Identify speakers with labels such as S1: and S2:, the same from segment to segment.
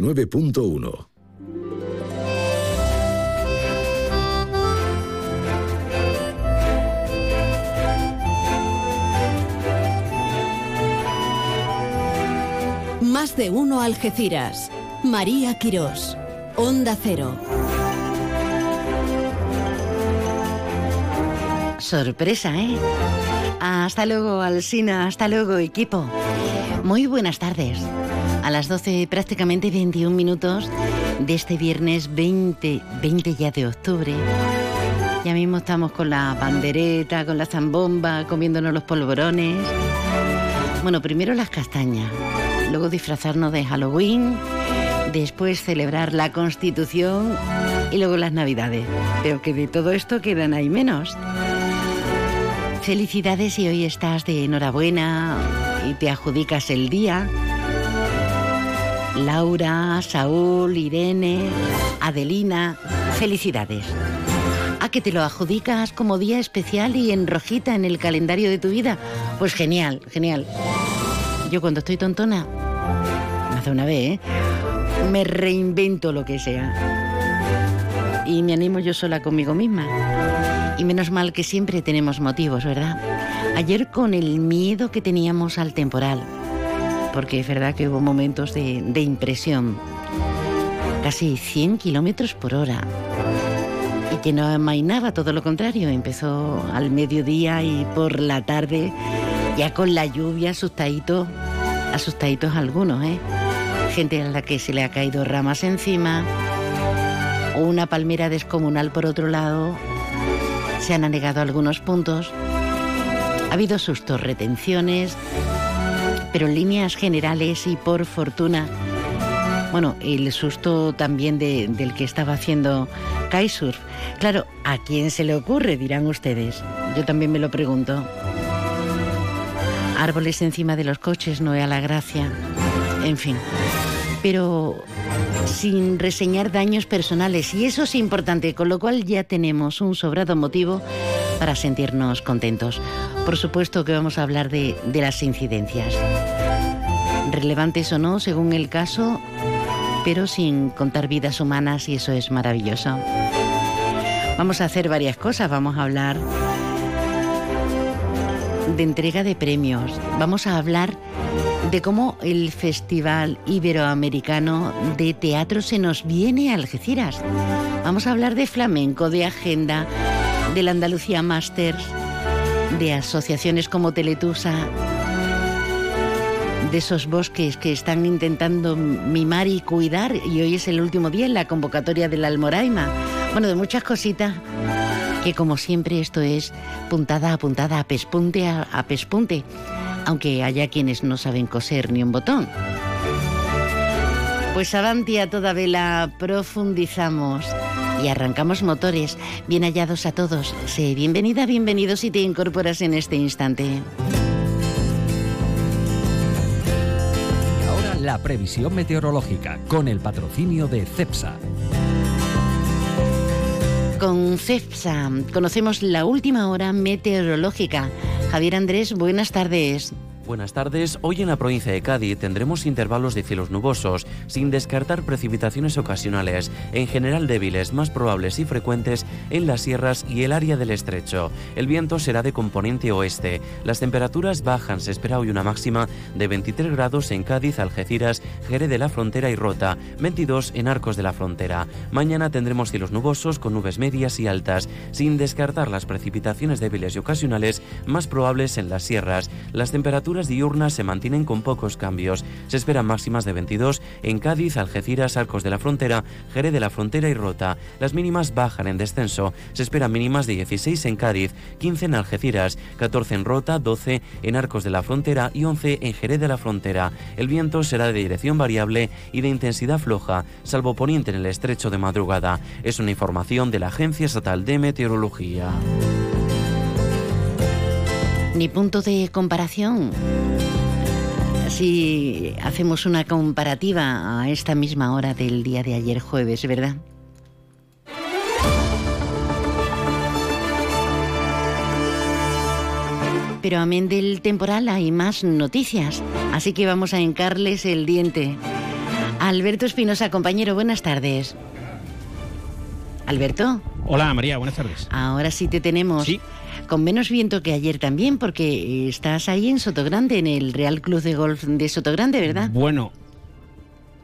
S1: 9.1.
S2: Más de uno Algeciras. María Quirós. Onda Cero.
S3: Sorpresa, ¿eh? Hasta luego, Alsina. Hasta luego, equipo. Muy buenas tardes. A las 12, prácticamente 21 minutos de este viernes 20, 20 ya de octubre. Ya mismo estamos con la bandereta, con la zambomba, comiéndonos los polvorones. Bueno, primero las castañas, luego disfrazarnos de Halloween, después celebrar la Constitución y luego las Navidades. Pero que de todo esto quedan ahí menos. Felicidades si hoy estás de enhorabuena y te adjudicas el día. Laura, Saúl, Irene, Adelina, felicidades. ¿A que te lo adjudicas como día especial y en rojita en el calendario de tu vida? Pues genial, genial. Yo cuando estoy tontona, hace una vez, ¿eh? me reinvento lo que sea. Y me animo yo sola conmigo misma. Y menos mal que siempre tenemos motivos, ¿verdad? Ayer con el miedo que teníamos al temporal, porque es verdad que hubo momentos de, impresión, casi 100 kilómetros por hora, y que no amainaba, todo lo contrario, empezó al mediodía y por la tarde, ya con la lluvia, asustaditos, asustaditos algunos, ¿eh? Gente a la que se le ha caído ramas encima, una palmera descomunal por otro lado, se han anegado algunos puntos, ha habido sustos, retenciones, pero en líneas generales y por fortuna, bueno, el susto también de, del que estaba haciendo kitesurf. Claro, ¿a quién se le ocurre? Dirán ustedes. Yo también me lo pregunto. Árboles encima de los coches no a la gracia. En fin. Pero sin reseñar daños personales y eso es importante, con lo cual ya tenemos un sobrado motivo para sentirnos contentos. Por supuesto que vamos a hablar de, de las incidencias, relevantes o no según el caso, pero sin contar vidas humanas y eso es maravilloso. Vamos a hacer varias cosas, vamos a hablar de entrega de premios, vamos a hablar de cómo el Festival Iberoamericano de Teatro se nos viene a Algeciras. Vamos a hablar de flamenco, de agenda, del Andalucía Masters, de asociaciones como Teletusa, de esos bosques que están intentando mimar y cuidar, y hoy es el último día en la convocatoria de la Almoraima. Bueno, de muchas cositas que como siempre esto es puntada a puntada, a pespunte a, a pespunte, aunque haya quienes no saben coser ni un botón. Pues avanti a toda vela, profundizamos y arrancamos motores. Bien hallados a todos. Sé bienvenida, bienvenido si te incorporas en este instante.
S4: Y ahora la previsión meteorológica con el patrocinio de CEPSA.
S3: Con CEPSA conocemos la última hora meteorológica. Javier Andrés, buenas tardes.
S5: Buenas tardes. Hoy en la provincia de Cádiz tendremos intervalos de cielos nubosos, sin descartar precipitaciones ocasionales, en general débiles, más probables y frecuentes en las sierras y el área del estrecho. El viento será de componente oeste. Las temperaturas bajan. Se espera hoy una máxima de 23 grados en Cádiz, Algeciras, Jerez de la Frontera y Rota, 22 en Arcos de la Frontera. Mañana tendremos cielos nubosos con nubes medias y altas, sin descartar las precipitaciones débiles y ocasionales más probables en las sierras. Las temperaturas diurnas se mantienen con pocos cambios. Se esperan máximas de 22 en Cádiz, Algeciras, Arcos de la Frontera, Jerez de la Frontera y Rota. Las mínimas bajan en descenso. Se esperan mínimas de 16 en Cádiz, 15 en Algeciras, 14 en Rota, 12 en Arcos de la Frontera y 11 en Jerez de la Frontera. El viento será de dirección variable y de intensidad floja, salvo poniente en el estrecho de madrugada. Es una información de la Agencia Estatal de Meteorología
S3: ni punto de comparación. Si hacemos una comparativa a esta misma hora del día de ayer jueves, ¿verdad? Pero amén del temporal hay más noticias, así que vamos a hincarles el diente. Alberto Espinosa, compañero, buenas tardes. Alberto.
S1: Hola María, buenas tardes.
S3: Ahora sí te tenemos.
S1: Sí.
S3: Con menos viento que ayer también, porque estás ahí en Sotogrande, en el Real Club de Golf de Sotogrande, ¿verdad?
S1: Bueno,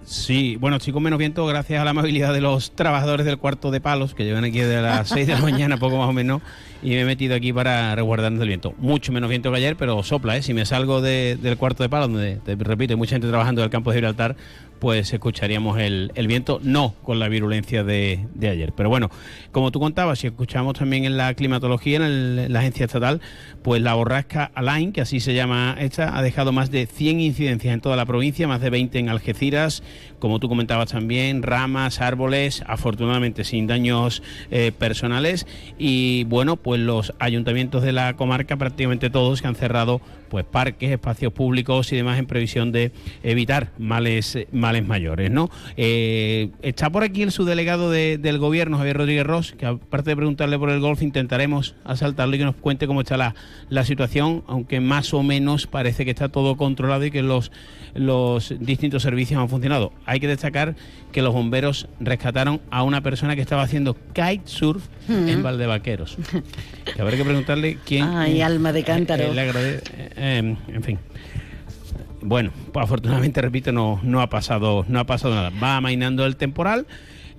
S1: sí, bueno, estoy con menos viento gracias a la amabilidad de los trabajadores del cuarto de palos que llevan aquí de las 6 de la mañana, poco más o menos, y me he metido aquí para resguardarnos del viento. Mucho menos viento que ayer, pero sopla, ¿eh? Si me salgo de- del cuarto de palos, donde, te repito, hay mucha gente trabajando del campo de Gibraltar, pues escucharíamos el, el viento, no con la virulencia de, de ayer. Pero bueno, como tú contabas, si escuchamos también en la climatología, en, la agencia estatal, pues la borrasca Alain, que así se llama esta, ha dejado más de 100 incidencias en toda la provincia, más de 20 en Algeciras, como tú comentabas también, ramas, árboles, afortunadamente sin daños eh, personales. Y bueno, pues los ayuntamientos de la comarca, prácticamente todos, que han cerrado pues parques, espacios públicos y demás en previsión de evitar males, males mayores, ¿no? Eh, está por aquí el subdelegado de- del gobierno, Javier Rodríguez Ross, que aparte de preguntarle por el golf, intentaremos asaltarlo y que nos cuente cómo está la, la situación, aunque más o menos parece que está todo controlado y que los, los distintos servicios han funcionado. Hay que destacar que los bomberos rescataron a una persona que estaba haciendo kitesurf en Valdevaqueros. Que habrá que preguntarle quién...
S3: Ay, alma de cántaro.
S1: Eh, le agrade- eh, eh, en fin. Bueno, pues afortunadamente, repito, no, no, ha pasado, no ha pasado nada. Va amainando el temporal.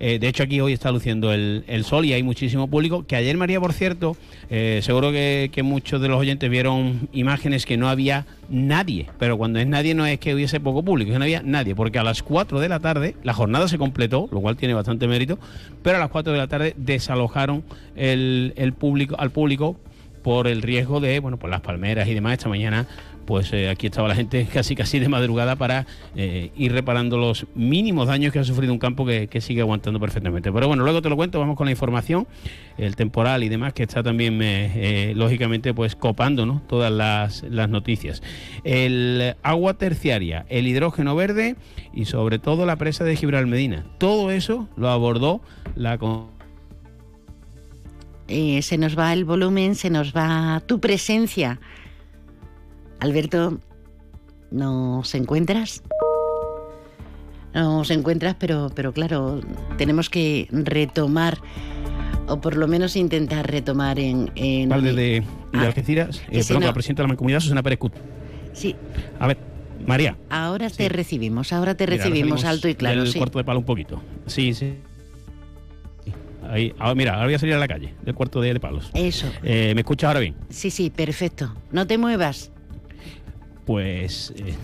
S1: Eh, de hecho, aquí hoy está luciendo el, sol y hay muchísimo público. Que ayer, María, por cierto, eh, seguro que, muchos de los oyentes vieron imágenes que no había nadie. Pero cuando es nadie no es que hubiese poco público, no había nadie. Porque a las 4 de la tarde la jornada se completó, lo cual tiene bastante mérito. Pero a las 4 de la tarde desalojaron el, público, al público por el riesgo de, bueno, por las palmeras y demás. Esta mañana, pues eh, aquí estaba la gente casi casi de madrugada para eh, ir reparando los mínimos daños que ha sufrido un campo que, sigue aguantando perfectamente. Pero bueno, luego te lo cuento, vamos con la información, el temporal y demás, que está también, eh, lógicamente, pues copando ¿no? todas las, las noticias. El agua terciaria, el hidrógeno verde y sobre todo la presa de Gibraltar Medina. Todo eso lo abordó la...
S3: Eh, se nos va el volumen, se nos va tu presencia. Alberto, ¿nos encuentras? Nos encuentras, pero, pero claro, tenemos que retomar, o por lo menos intentar retomar en... en
S1: alcalde de, de
S3: Ah,
S1: Algeciras, eh, perdón,
S3: no-
S1: la presidenta de la Mancomunidad, Susana Pérez Cut.
S3: Sí,
S1: A ver, María.
S3: ahora te
S1: Sí.
S3: recibimos, ahora te
S1: Mira,
S3: recibimos alto y claro,
S1: Del
S3: sí.
S1: cuarto de palo un poquito. Sí, sí. Ahí, ahora, mira, ahora voy a salir a la calle, del cuarto de, de palos.
S3: Eso,
S1: Eh, ¿Me escuchas ahora bien?
S3: sí, sí, perfecto. No te muevas.
S1: Pues. eh,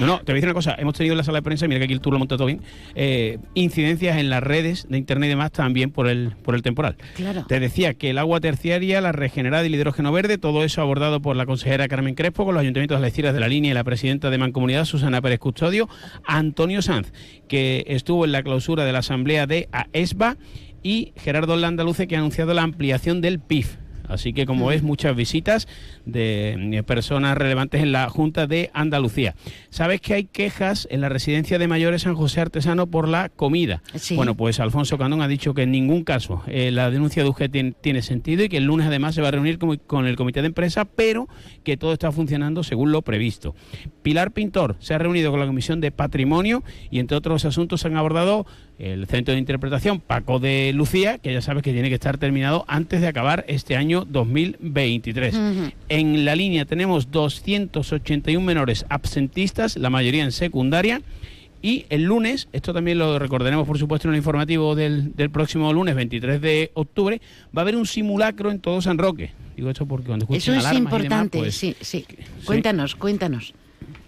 S1: no, no, te voy a decir una cosa. Hemos tenido en la sala de prensa, mira que aquí el tour lo monta todo bien, eh, incidencias en las redes de internet y demás también por el, por el temporal.
S3: Claro.
S1: Te decía que el agua terciaria, la regenerada y el hidrógeno verde, todo eso abordado por la consejera Carmen Crespo, con los ayuntamientos de las Estiras de la Línea y la presidenta de Mancomunidad, Susana Pérez Custodio, Antonio Sanz, que estuvo en la clausura de la asamblea de AESBA, y Gerardo Landaluce, que ha anunciado la ampliación del PIF. Así que, como ves, muchas visitas de eh, personas relevantes en la Junta de Andalucía. Sabes que hay quejas en la residencia de mayores San José Artesano por la comida.
S3: Sí.
S1: Bueno, pues Alfonso Candón ha dicho que en ningún caso eh, la denuncia de UGE tiene, tiene sentido y que el lunes además se va a reunir con, con el comité de empresa, pero que todo está funcionando según lo previsto. Pilar Pintor se ha reunido con la Comisión de Patrimonio y entre otros asuntos han abordado el centro de interpretación Paco de Lucía, que ya sabes que tiene que estar terminado antes de acabar este año 2023.
S3: Ujú.
S1: En la línea tenemos 281 menores absentistas, la mayoría en secundaria. Y el lunes, esto también lo recordaremos por supuesto en el informativo del, del próximo lunes, 23 de octubre, va a haber un simulacro en todo San Roque. Digo esto porque cuando
S3: Eso
S1: escuchen
S3: es
S1: y demás,
S3: importante,
S1: pues,
S3: sí, sí.
S1: sí.
S3: Cuéntanos, cuéntanos.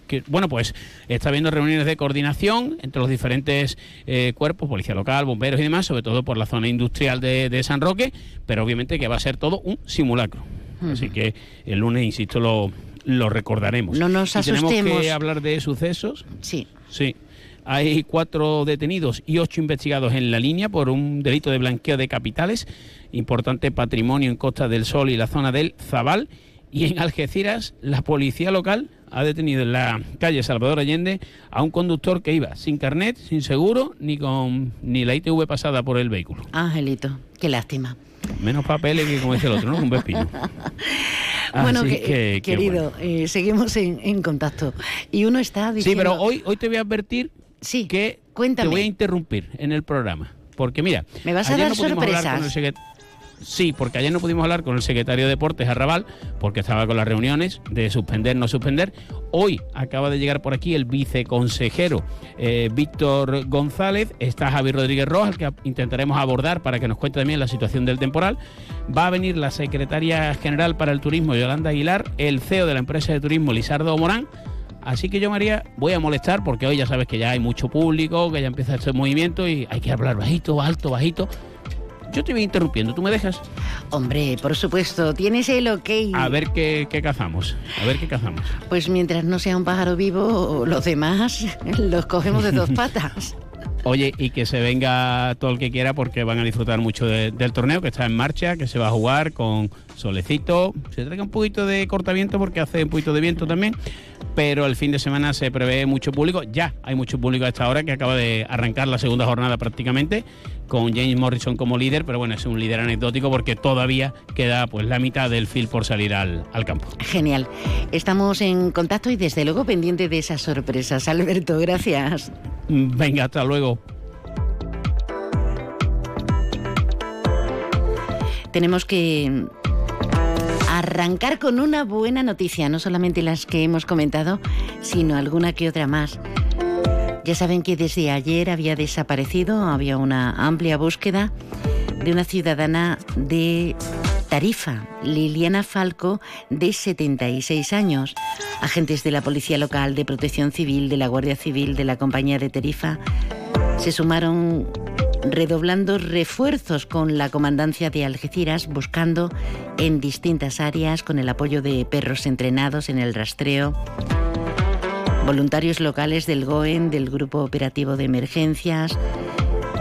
S1: Que, bueno, pues está habiendo reuniones de coordinación entre los diferentes eh, cuerpos, policía local, bomberos y demás, sobre todo por la zona industrial de, de San Roque, pero obviamente que va a ser todo un simulacro. Así que el lunes, insisto, lo, lo recordaremos.
S3: No nos
S1: Y tenemos
S3: asustemos.
S1: que hablar de sucesos.
S3: Sí.
S1: Sí. Hay cuatro detenidos y ocho investigados en la línea por un delito de blanqueo de capitales, importante patrimonio en Costa del Sol y la zona del Zabal. Y en Algeciras, la policía local ha detenido en la calle Salvador Allende a un conductor que iba sin carnet, sin seguro, ni con ni la ITV pasada por el vehículo.
S3: Angelito, qué lástima.
S1: Menos papeles que como dice el otro, ¿no? Un vespino.
S3: bueno,
S1: Así
S3: que-
S1: que- que
S3: querido, eh, seguimos en, en contacto. Y uno está
S1: Sí,
S3: diciendo...
S1: pero hoy, hoy te voy a advertir
S3: Sí.
S1: que
S3: Cuéntame.
S1: Te voy a interrumpir en el programa. Porque mira,
S3: ¿Me vas a dar
S1: no
S3: sorpresas?
S1: Sí, porque ayer no pudimos hablar con el secretario de Deportes, Arrabal, porque estaba con las reuniones de suspender, no suspender. Hoy acaba de llegar por aquí el viceconsejero eh, Víctor González. Está Javi Rodríguez Rojas, que intentaremos abordar para que nos cuente también la situación del temporal. Va a venir la secretaria general para el turismo, Yolanda Aguilar, el CEO de la empresa de turismo, Lizardo Morán. Así que yo, María, voy a molestar porque hoy ya sabes que ya hay mucho público, que ya empieza este movimiento y hay que hablar bajito, alto, bajito. Yo te voy interrumpiendo, ¿tú me dejas?
S3: Hombre, por supuesto, tienes el ok.
S1: A ver qué, qué cazamos, a ver qué cazamos.
S3: Pues mientras no sea un pájaro vivo, los demás los cogemos de dos patas.
S1: Oye, y que se venga todo el que quiera porque van a disfrutar mucho de- del torneo que está en marcha, que se va a jugar con solecito. Se traiga un poquito de cortaviento porque hace un poquito de viento también. Pero el fin de semana se prevé mucho público. Ya hay mucho público a esta hora que acaba de arrancar la segunda jornada prácticamente con James Morrison como líder. Pero bueno, es un líder anecdótico porque todavía queda pues la mitad del field por salir al, al campo.
S3: Genial. Estamos en contacto y desde luego pendiente de esas sorpresas. Alberto, gracias.
S1: Venga, hasta luego.
S3: Tenemos que arrancar con una buena noticia, no solamente las que hemos comentado, sino alguna que otra más. Ya saben que desde ayer había desaparecido, había una amplia búsqueda de una ciudadana de Tarifa, Liliana Falco, de 76 años. Agentes de la Policía Local, de Protección Civil, de la Guardia Civil, de la Compañía de Tarifa, se sumaron redoblando refuerzos con la comandancia de Algeciras, buscando en distintas áreas con el apoyo de perros entrenados en el rastreo, voluntarios locales del GOEN, del Grupo Operativo de Emergencias,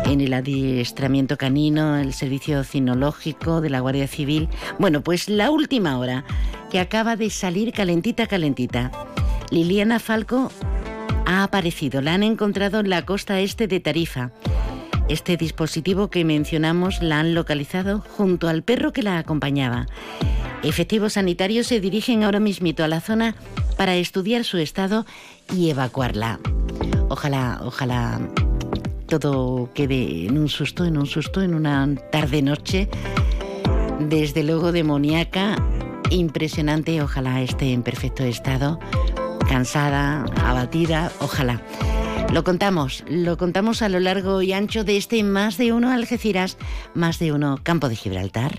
S3: en el adiestramiento canino, el servicio cinológico de la Guardia Civil. Bueno, pues la última hora, que acaba de salir calentita, calentita. Liliana Falco ha aparecido, la han encontrado en la costa este de Tarifa. Este dispositivo que mencionamos la han localizado junto al perro que la acompañaba. Efectivos sanitarios se dirigen ahora mismito a la zona para estudiar su estado y evacuarla. Ojalá, ojalá todo quede en un susto, en un susto, en una tarde-noche. Desde luego demoníaca, impresionante, ojalá esté en perfecto estado, cansada, abatida, ojalá. Lo contamos, lo contamos a lo largo y ancho de este más de uno Algeciras, más de uno Campo de Gibraltar.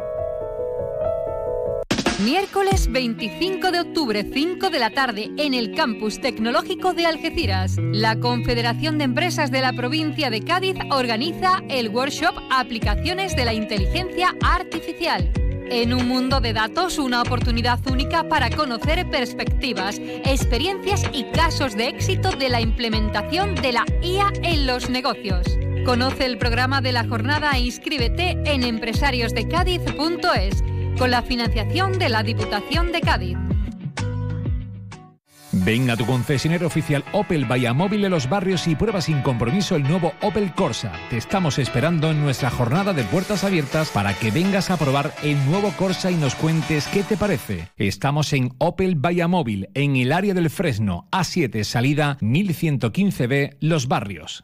S6: Miércoles 25 de octubre, 5 de la tarde, en el Campus Tecnológico de Algeciras. La Confederación de Empresas de la provincia de Cádiz organiza el workshop Aplicaciones de la Inteligencia Artificial. En un mundo de datos, una oportunidad única para conocer perspectivas, experiencias y casos de éxito de la implementación de la IA en los negocios. Conoce el programa de la jornada e inscríbete en empresariosdecádiz.es con la financiación de la Diputación de Cádiz.
S7: Ven a tu concesionario oficial Opel Móvil de los barrios y prueba sin compromiso el nuevo Opel Corsa. Te estamos esperando en nuestra jornada de puertas abiertas para que vengas a probar el nuevo Corsa y nos cuentes qué te parece. Estamos en Opel Móvil en el área del Fresno, A7, salida 1115B, Los Barrios.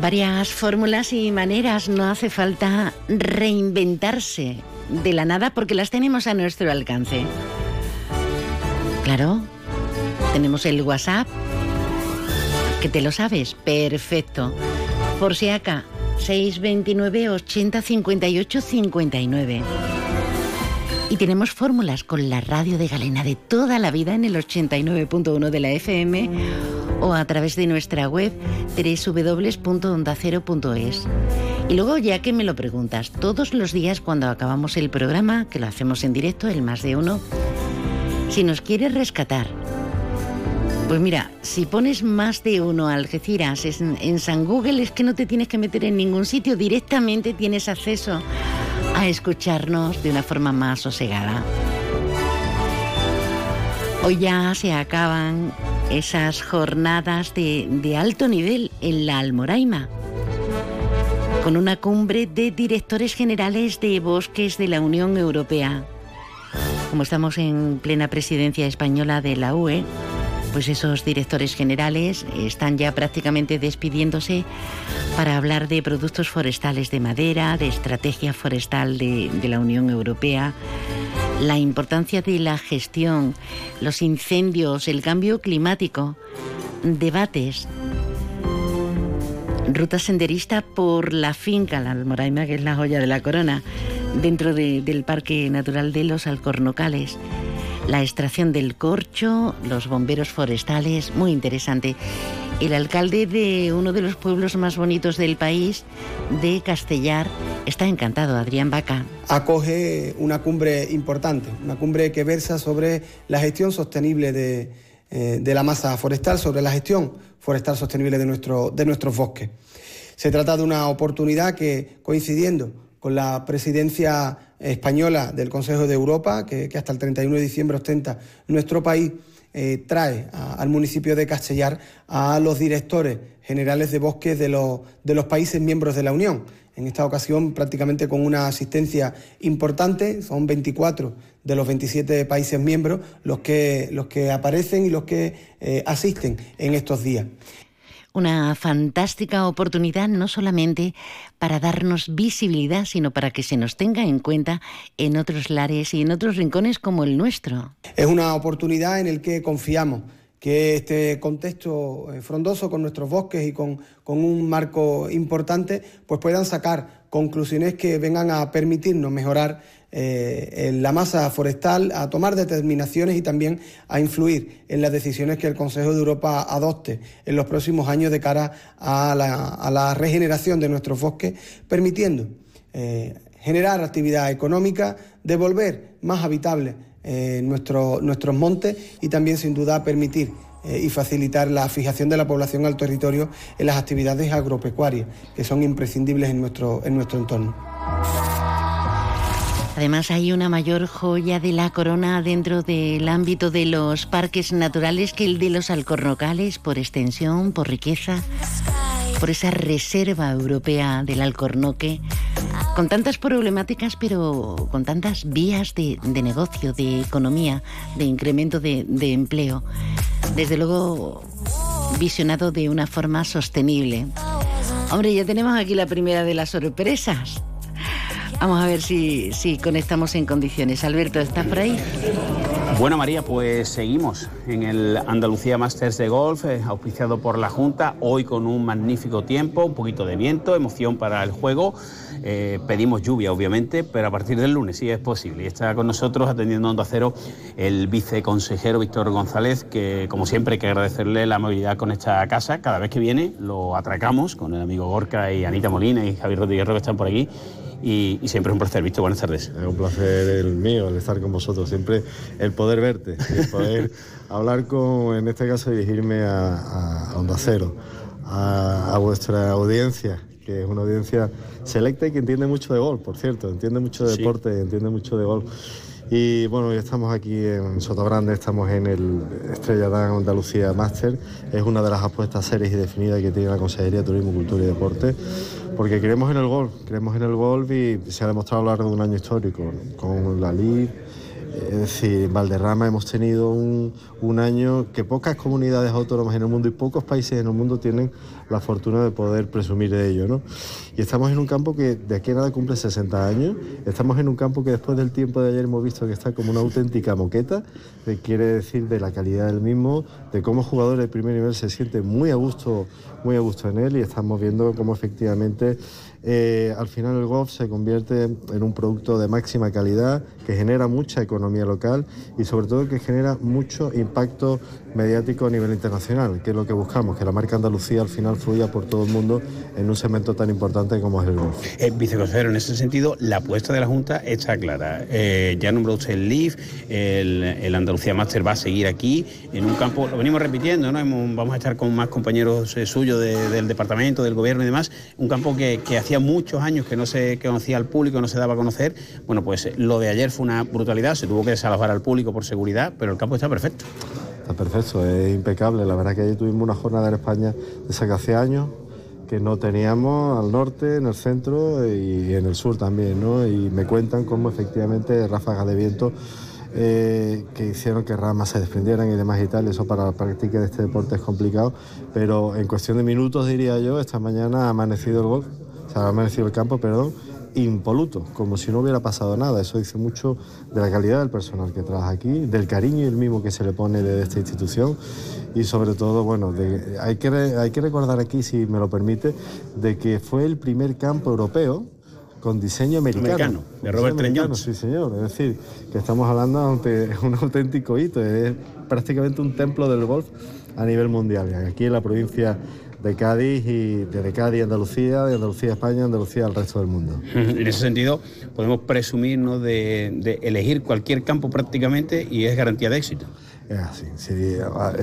S3: Varias fórmulas y maneras, no hace falta reinventarse de la nada porque las tenemos a nuestro alcance. Claro, tenemos el WhatsApp, que te lo sabes, perfecto. Por si acá, 629 80 58 59. Y tenemos fórmulas con la radio de Galena de toda la vida en el 89.1 de la FM o a través de nuestra web www.ondacero.es. Y luego, ya que me lo preguntas, todos los días cuando acabamos el programa, que lo hacemos en directo, el más de uno, si nos quieres rescatar, pues mira, si pones más de uno Algeciras en, en San Google es que no te tienes que meter en ningún sitio, directamente tienes acceso a escucharnos de una forma más sosegada. Hoy ya se acaban esas jornadas de, de alto nivel en la Almoraima, con una cumbre de directores generales de bosques de la Unión Europea. Como estamos en plena presidencia española de la UE, pues esos directores generales están ya prácticamente despidiéndose para hablar de productos forestales de madera, de estrategia forestal de, la Unión Europea, la importancia de la gestión, los incendios, el cambio climático, debates, ruta senderista por la finca La Almoraima, que es la joya de la corona, dentro de- del Parque Natural de los Alcornocales, la extracción del corcho, los bomberos forestales, muy interesante. El alcalde de uno de los pueblos más bonitos del país, de Castellar, está encantado, Adrián Vaca.
S8: acoge una cumbre importante, una cumbre que versa sobre la gestión sostenible de, eh, de la masa forestal, sobre la gestión forestal sostenible de, de nuestros bosques. Se trata de una oportunidad que, coincidiendo con la presidencia española del Consejo de Europa, que, hasta el 31 de diciembre ostenta nuestro país, eh, trae al municipio de Castellar a los directores generales de bosques de los, de los países miembros de la Unión. En esta ocasión prácticamente con una asistencia importante, son 24 de los 27 países miembros los que, los que aparecen y los que eh, asisten en estos días.
S3: Una fantástica oportunidad no solamente para darnos visibilidad, sino para que se nos tenga en cuenta en otros lares y en otros rincones como el nuestro.
S8: Es una oportunidad en la que confiamos que este contexto eh, frondoso con nuestros bosques y con, con un marco importante, pues puedan sacar conclusiones que vengan a permitirnos mejorar eh, en la masa forestal, a tomar determinaciones y también a influir en las decisiones que el Consejo de Europa adopte en los próximos años de cara a la, regeneración de nuestros bosques, permitiendo eh, generar actividad económica, devolver más habitables eh, nuestro- nuestros montes y también sin duda permitir eh, y facilitar la fijación de la población al territorio en las actividades agropecuarias que son imprescindibles en nuestro, en nuestro entorno.
S3: Además hay una mayor joya de la corona dentro del ámbito de los parques naturales que el de los alcornocales, por extensión, por riqueza, por esa reserva europea del alcornoque, con tantas problemáticas pero con tantas vías de, de negocio, de economía, de incremento de, de empleo. Desde luego visionado de una forma sostenible. Hombre, ya tenemos aquí la primera de las sorpresas. Vamos a ver si, si conectamos en condiciones. Alberto, ¿estás por ahí?
S1: Bueno, María, pues seguimos en el Andalucía Masters de Golf, eh, auspiciado por la Junta, hoy con un magnífico tiempo, un poquito de viento, emoción para el juego. Eh, pedimos lluvia, obviamente, pero a partir del lunes sí es posible. Y está con nosotros atendiendo a Onda Cero el viceconsejero Víctor González, que como siempre hay que agradecerle la amabilidad con esta casa. Cada vez que viene lo atracamos con el amigo Gorka y Anita Molina y Javier Rodríguez que están por aquí. Y, y siempre es un placer, Víctor. Buenas tardes.
S9: Es un placer el mío, el estar con vosotros. Siempre el poder verte, el poder hablar con, en este caso, dirigirme a, a Onda Cero, a, a vuestra audiencia, que es una audiencia selecta y que entiende mucho de gol, por cierto, entiende mucho de
S1: Sí.
S9: deporte, entiende mucho de gol. Y bueno, ya estamos aquí en Sotogrande, estamos en el Estrella Dan Andalucía Master. Es una de las apuestas serias y definidas que tiene la Consejería de Turismo, Cultura y Deporte, porque creemos en el golf, creemos en el golf y se ha demostrado a lo largo de un año histórico, con la LIB. Es decir, en Valderrama hemos tenido un, un año que pocas comunidades autónomas en el mundo y pocos países en el mundo tienen la fortuna de poder presumir de ello. ¿no? Y estamos en un campo que de aquí a nada cumple 60 años, estamos en un campo que después del tiempo de ayer hemos visto que está como una auténtica moqueta, que quiere decir de la calidad del mismo, de cómo jugadores de primer nivel se sienten muy a gusto, muy a gusto en él y estamos viendo cómo efectivamente eh, al final el golf se convierte en un producto de máxima calidad que genera mucha economía local y sobre todo que genera mucho impacto mediático a nivel internacional, que es lo que buscamos, que la marca Andalucía al final fluya por todo el mundo en un segmento tan importante como es el golf.
S1: Eh, viceconsejero, en ese sentido, la apuesta de la Junta está clara. Eh, ya nombró usted el LIF, el, Andalucía Master va a seguir aquí, en un campo, lo venimos repitiendo, ¿no? vamos a estar con más compañeros eh, suyos del departamento, del gobierno y demás, un campo que, que hacía muchos años que no se conocía al público, no se daba a conocer. Bueno, pues lo de ayer fue una brutalidad, se tuvo que desalojar al público por seguridad, pero el campo está perfecto.
S9: Está perfecto, es impecable. La verdad que ayer tuvimos una jornada en España de esa que hace años que no teníamos al norte, en el centro y en el sur también, ¿no? Y me cuentan cómo efectivamente ráfagas de viento eh, que hicieron que ramas se desprendieran y demás y tal. Eso para la práctica de este deporte es complicado, pero en cuestión de minutos diría yo, esta mañana ha amanecido el golf, o sea, ha amanecido el campo, perdón, impoluto, como si no hubiera pasado nada. Eso dice mucho de la calidad del personal que trabaja aquí, del cariño y el mismo que se le pone de esta institución y sobre todo, bueno, hay, que, hay que recordar aquí, si me lo permite, de que fue el primer campo europeo con diseño americano.
S1: de Robert Treñón.
S9: Sí, señor. Es decir, que estamos hablando de un auténtico hito. Es prácticamente un templo del golf a nivel mundial. Aquí en la provincia de Cádiz y de Cádiz Andalucía, de Andalucía España, Andalucía al resto del mundo.
S1: En ese sentido, podemos presumirnos de, elegir cualquier campo prácticamente y es garantía de éxito.
S9: Es así,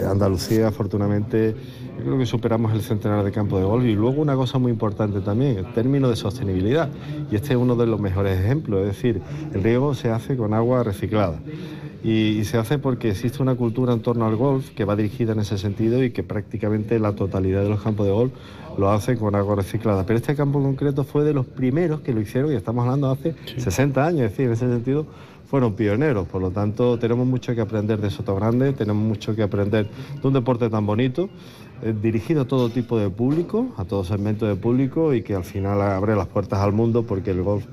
S9: Andalucía afortunadamente yo creo que superamos el centenar de campos de golf. Y luego una cosa muy importante también, el término de sostenibilidad. Y este es uno de los mejores ejemplos, es decir, el riego se hace con agua reciclada. Y, se hace porque existe una cultura en torno al golf que va dirigida en ese sentido y que prácticamente la totalidad de los campos de golf lo hacen con agua reciclada. Pero este campo en concreto fue de los primeros que lo hicieron y estamos hablando hace 60 años, es decir, en ese sentido fueron pioneros, por lo tanto tenemos mucho que aprender de Soto Grande, tenemos mucho que aprender de un deporte tan bonito, eh, dirigido a todo tipo de público, a todo segmento de público y que al final abre las puertas al mundo porque el golf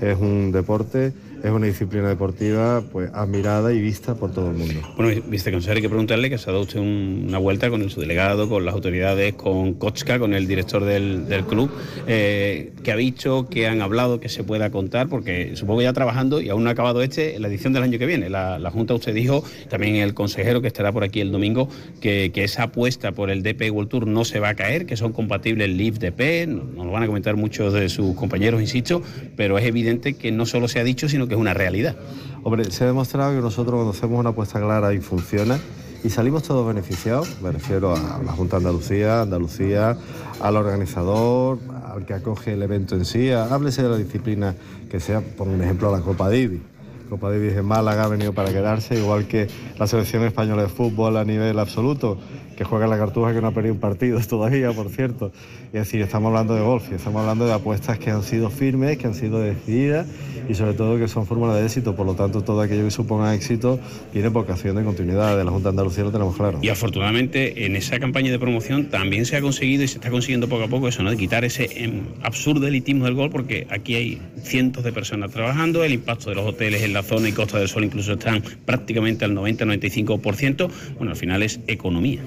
S9: es un deporte es una disciplina deportiva pues admirada y vista por todo el mundo.
S1: Bueno, viceconsejero, hay que preguntarle que se ha dado usted una vuelta con su delegado, con las autoridades, con Kochka, con el director del, club, eh, que ha dicho, que han hablado, que se pueda contar, porque supongo ya trabajando y aún no ha acabado este, la edición del año que viene. La, Junta usted dijo, también el consejero que estará por aquí el domingo, que, esa apuesta por el DP World Tour no se va a caer, que son compatibles el LIV DP, nos lo van a comentar muchos de sus compañeros, insisto, pero es evidente que no solo se ha dicho, sino que es una realidad.
S9: Hombre, se ha demostrado que nosotros cuando hacemos una apuesta clara y funciona, y salimos todos beneficiados, me refiero a la Junta de Andalucía, Andalucía, al organizador, al que acoge el evento en sí, háblese de la disciplina que sea, por un ejemplo, la Copa Divi. Copa Davis en Málaga ha venido para quedarse, igual que la selección española de fútbol a nivel absoluto que juega la Cartuja que no ha perdido un partido todavía, por cierto. Es decir, estamos hablando de golf y estamos hablando de apuestas que han sido firmes, que han sido decididas y sobre todo que son fórmulas de éxito. Por lo tanto, todo aquello que suponga éxito tiene vocación de continuidad. De la Junta de Andalucía lo tenemos claro.
S1: Y afortunadamente en esa campaña de promoción también se ha conseguido y se está consiguiendo poco a poco eso, ¿no? De quitar ese em, absurdo elitismo del golf porque aquí hay cientos de personas trabajando, el impacto de los hoteles en la zona y Costa del Sol incluso están prácticamente al 90-95%. Bueno, al final es economía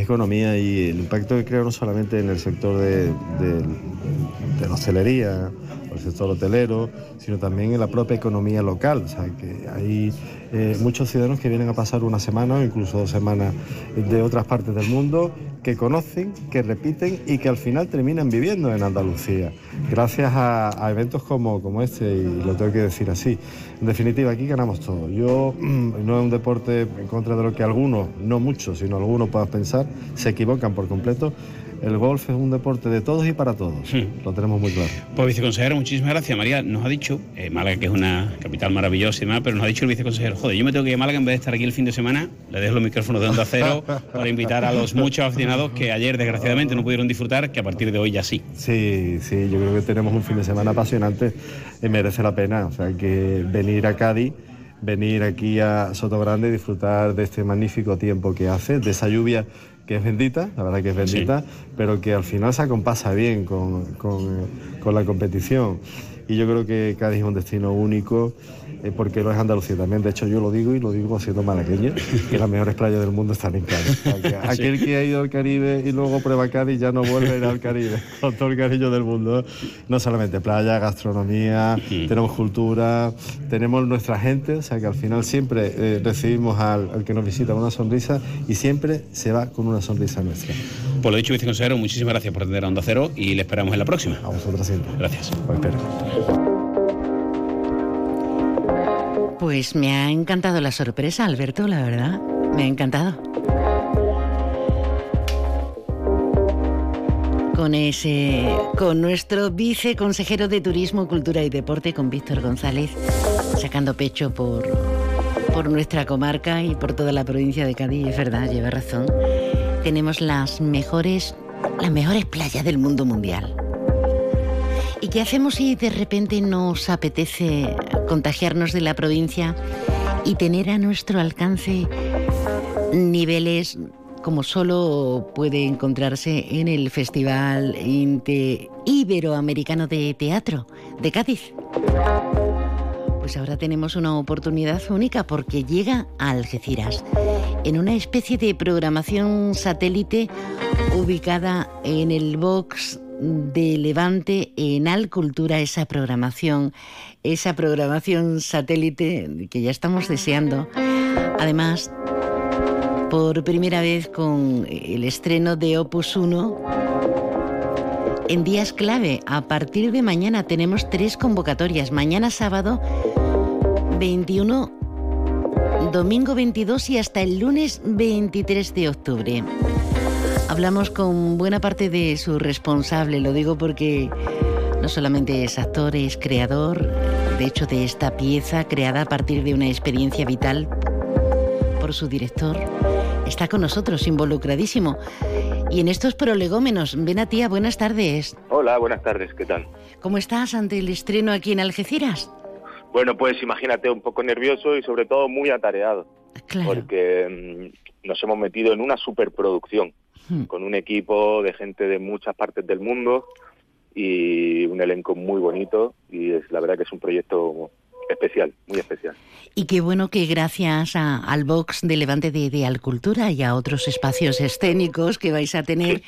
S9: economía y el impacto que crea no solamente en el sector de, la hostelería, el sector hotelero, sino también en la propia economía local. O sea, que hay eh, muchos ciudadanos que vienen a pasar una semana o incluso dos semanas de otras partes del mundo que conocen, que repiten y que al final terminan viviendo en Andalucía, gracias a, eventos como, como este, y lo tengo que decir así. En definitiva, aquí ganamos todo. Yo no es un deporte en contra de lo que algunos, no muchos, sino algunos puedan pensar, se equivocan por completo el golf es un deporte de todos y para todos. Lo tenemos muy claro.
S1: Pues viceconsejero, muchísimas gracias. María nos ha dicho, eh, Málaga que es una capital maravillosa y demás, pero nos ha dicho el viceconsejero, joder, yo me tengo que ir a Málaga en vez de estar aquí el fin de semana, le dejo los micrófonos de Onda Cero para invitar a los muchos aficionados que ayer desgraciadamente no pudieron disfrutar, que a partir de hoy ya sí.
S9: Sí, sí, yo creo que tenemos un fin de semana apasionante y merece la pena. O sea, que venir a Cádiz venir aquí a Soto Grande y disfrutar de este magnífico tiempo que hace, de esa lluvia que es bendita, la verdad que es bendita, pero que al final se acompasa bien con, con, con la competición. Y yo creo que Cádiz es un destino único eh, porque lo es Andalucía también. De hecho, yo lo digo y lo digo siendo malagueño, que las mejores playas del mundo están en Cádiz. Aquel que ha ido al Caribe y luego prueba Cádiz ya no vuelve a ir al Caribe, con todo el cariño del mundo. No solamente playa, gastronomía, tenemos cultura, tenemos nuestra gente, o sea que al final siempre eh, recibimos al, al, que nos visita una sonrisa y siempre se va con una sonrisa nuestra.
S1: Por lo dicho, viceconsejero, muchísimas gracias por atender a Onda Cero y le esperamos en la próxima.
S9: A vosotros siempre.
S1: Gracias.
S9: Pues espero.
S3: Pues me ha encantado la sorpresa, Alberto, la verdad. Me ha encantado. Con ese, con nuestro viceconsejero de Turismo, Cultura y Deporte, con Víctor González, sacando pecho por, por nuestra comarca y por toda la provincia de Cádiz. Es verdad, lleva razón. Tenemos las mejores, las mejores playas del mundo mundial. ¿Y qué hacemos si de repente nos apetece contagiarnos de la provincia y tener a nuestro alcance niveles como solo puede encontrarse en el Festival Iberoamericano de Teatro de Cádiz? Pues ahora tenemos una oportunidad única porque llega a Algeciras, en una especie de programación satélite ubicada en el box de Levante en Alcultura esa programación, esa programación satélite que ya estamos deseando. Además, por primera vez con el estreno de Opus 1, en días clave, a partir de mañana tenemos tres convocatorias. Mañana sábado 21, domingo 22 y hasta el lunes 23 de octubre. Hablamos con buena parte de su responsable, lo digo porque no solamente es actor, es creador, de hecho, de esta pieza creada a partir de una experiencia vital por su director. Está con nosotros, involucradísimo. Y en estos prolegómenos, ven a tía, buenas tardes.
S10: Hola, buenas tardes, ¿qué tal?
S3: ¿Cómo estás ante el estreno aquí en Algeciras?
S10: Bueno, pues imagínate, un poco nervioso y sobre todo muy atareado. Porque mm, nos hemos metido en una superproducción Hmm. con un equipo de gente de muchas partes del mundo y un elenco muy bonito y es la verdad que es un proyecto especial, muy especial.
S3: Y qué bueno que gracias al box de Levante de, de, Alcultura y a otros espacios escénicos que vais a tener,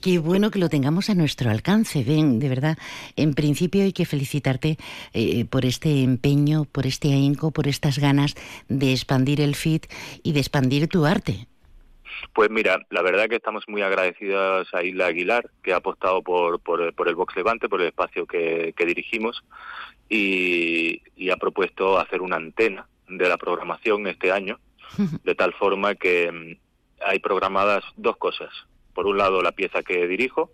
S3: qué bueno que lo tengamos a nuestro alcance. Ven, de verdad, en principio hay que felicitarte eh, por este empeño, por este ahínco, por estas ganas de expandir el FIT y de expandir tu arte.
S10: Pues mira, la verdad que estamos muy agradecidos a Isla Aguilar, que ha apostado por, por, el Vox Levante, por el espacio que, dirigimos, y, ha propuesto hacer una antena de la programación este año, de tal forma que mm, hay programadas dos cosas. Por un lado, la pieza que dirijo,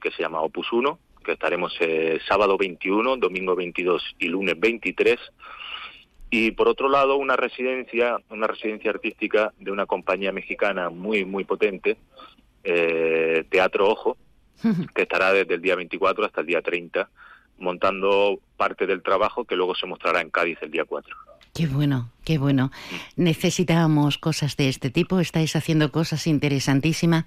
S10: que se llama Opus 1, que estaremos eh, sábado 21, domingo 22 y lunes 23 y por otro lado una residencia una residencia artística de una compañía mexicana muy muy potente eh, Teatro Ojo que estará desde el día 24 hasta el día 30 montando parte del trabajo que luego se mostrará en Cádiz el día 4
S3: Qué bueno, qué bueno. Necesitábamos cosas de este tipo, estáis haciendo cosas interesantísimas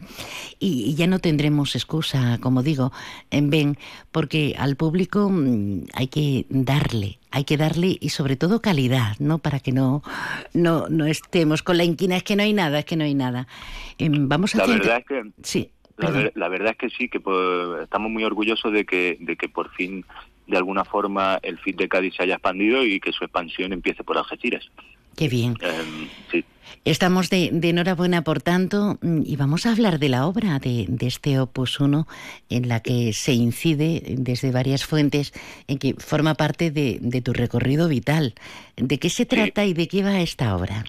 S3: y, ya no tendremos excusa, como digo, en Ben, porque al público mm, hay que darle, hay que darle y sobre todo calidad, ¿no? Para que no, no, no estemos con la inquina, es que no hay nada, es que no hay nada. Em, vamos a
S10: la verdad es que
S3: sí.
S10: La, verdad es que sí, que pues, estamos muy orgullosos de que, de que por fin de alguna forma el FIT de Cádiz se haya expandido y que su expansión empiece por Algeciras.
S3: Qué bien.
S10: Em, sí.
S3: Estamos de, enhorabuena, por tanto, y vamos a hablar de la obra de, este Opus 1, en la que se incide desde varias fuentes, en que forma parte de, tu recorrido vital. ¿De qué se trata y de qué va esta obra?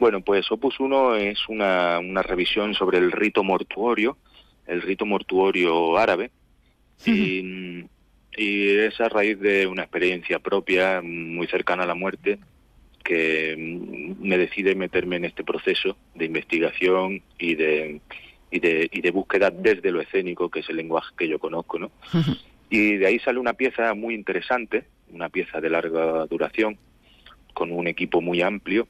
S10: Bueno, pues Opus 1 es una, una revisión sobre el rito mortuorio, el rito mortuorio árabe, y y es a raíz de una experiencia propia muy cercana a la muerte que me decide meterme en este proceso de investigación y de, y de, y de búsqueda desde lo escénico, que es el lenguaje que yo conozco, ¿no? Y de ahí sale una pieza muy interesante, una pieza de larga duración, con un equipo muy amplio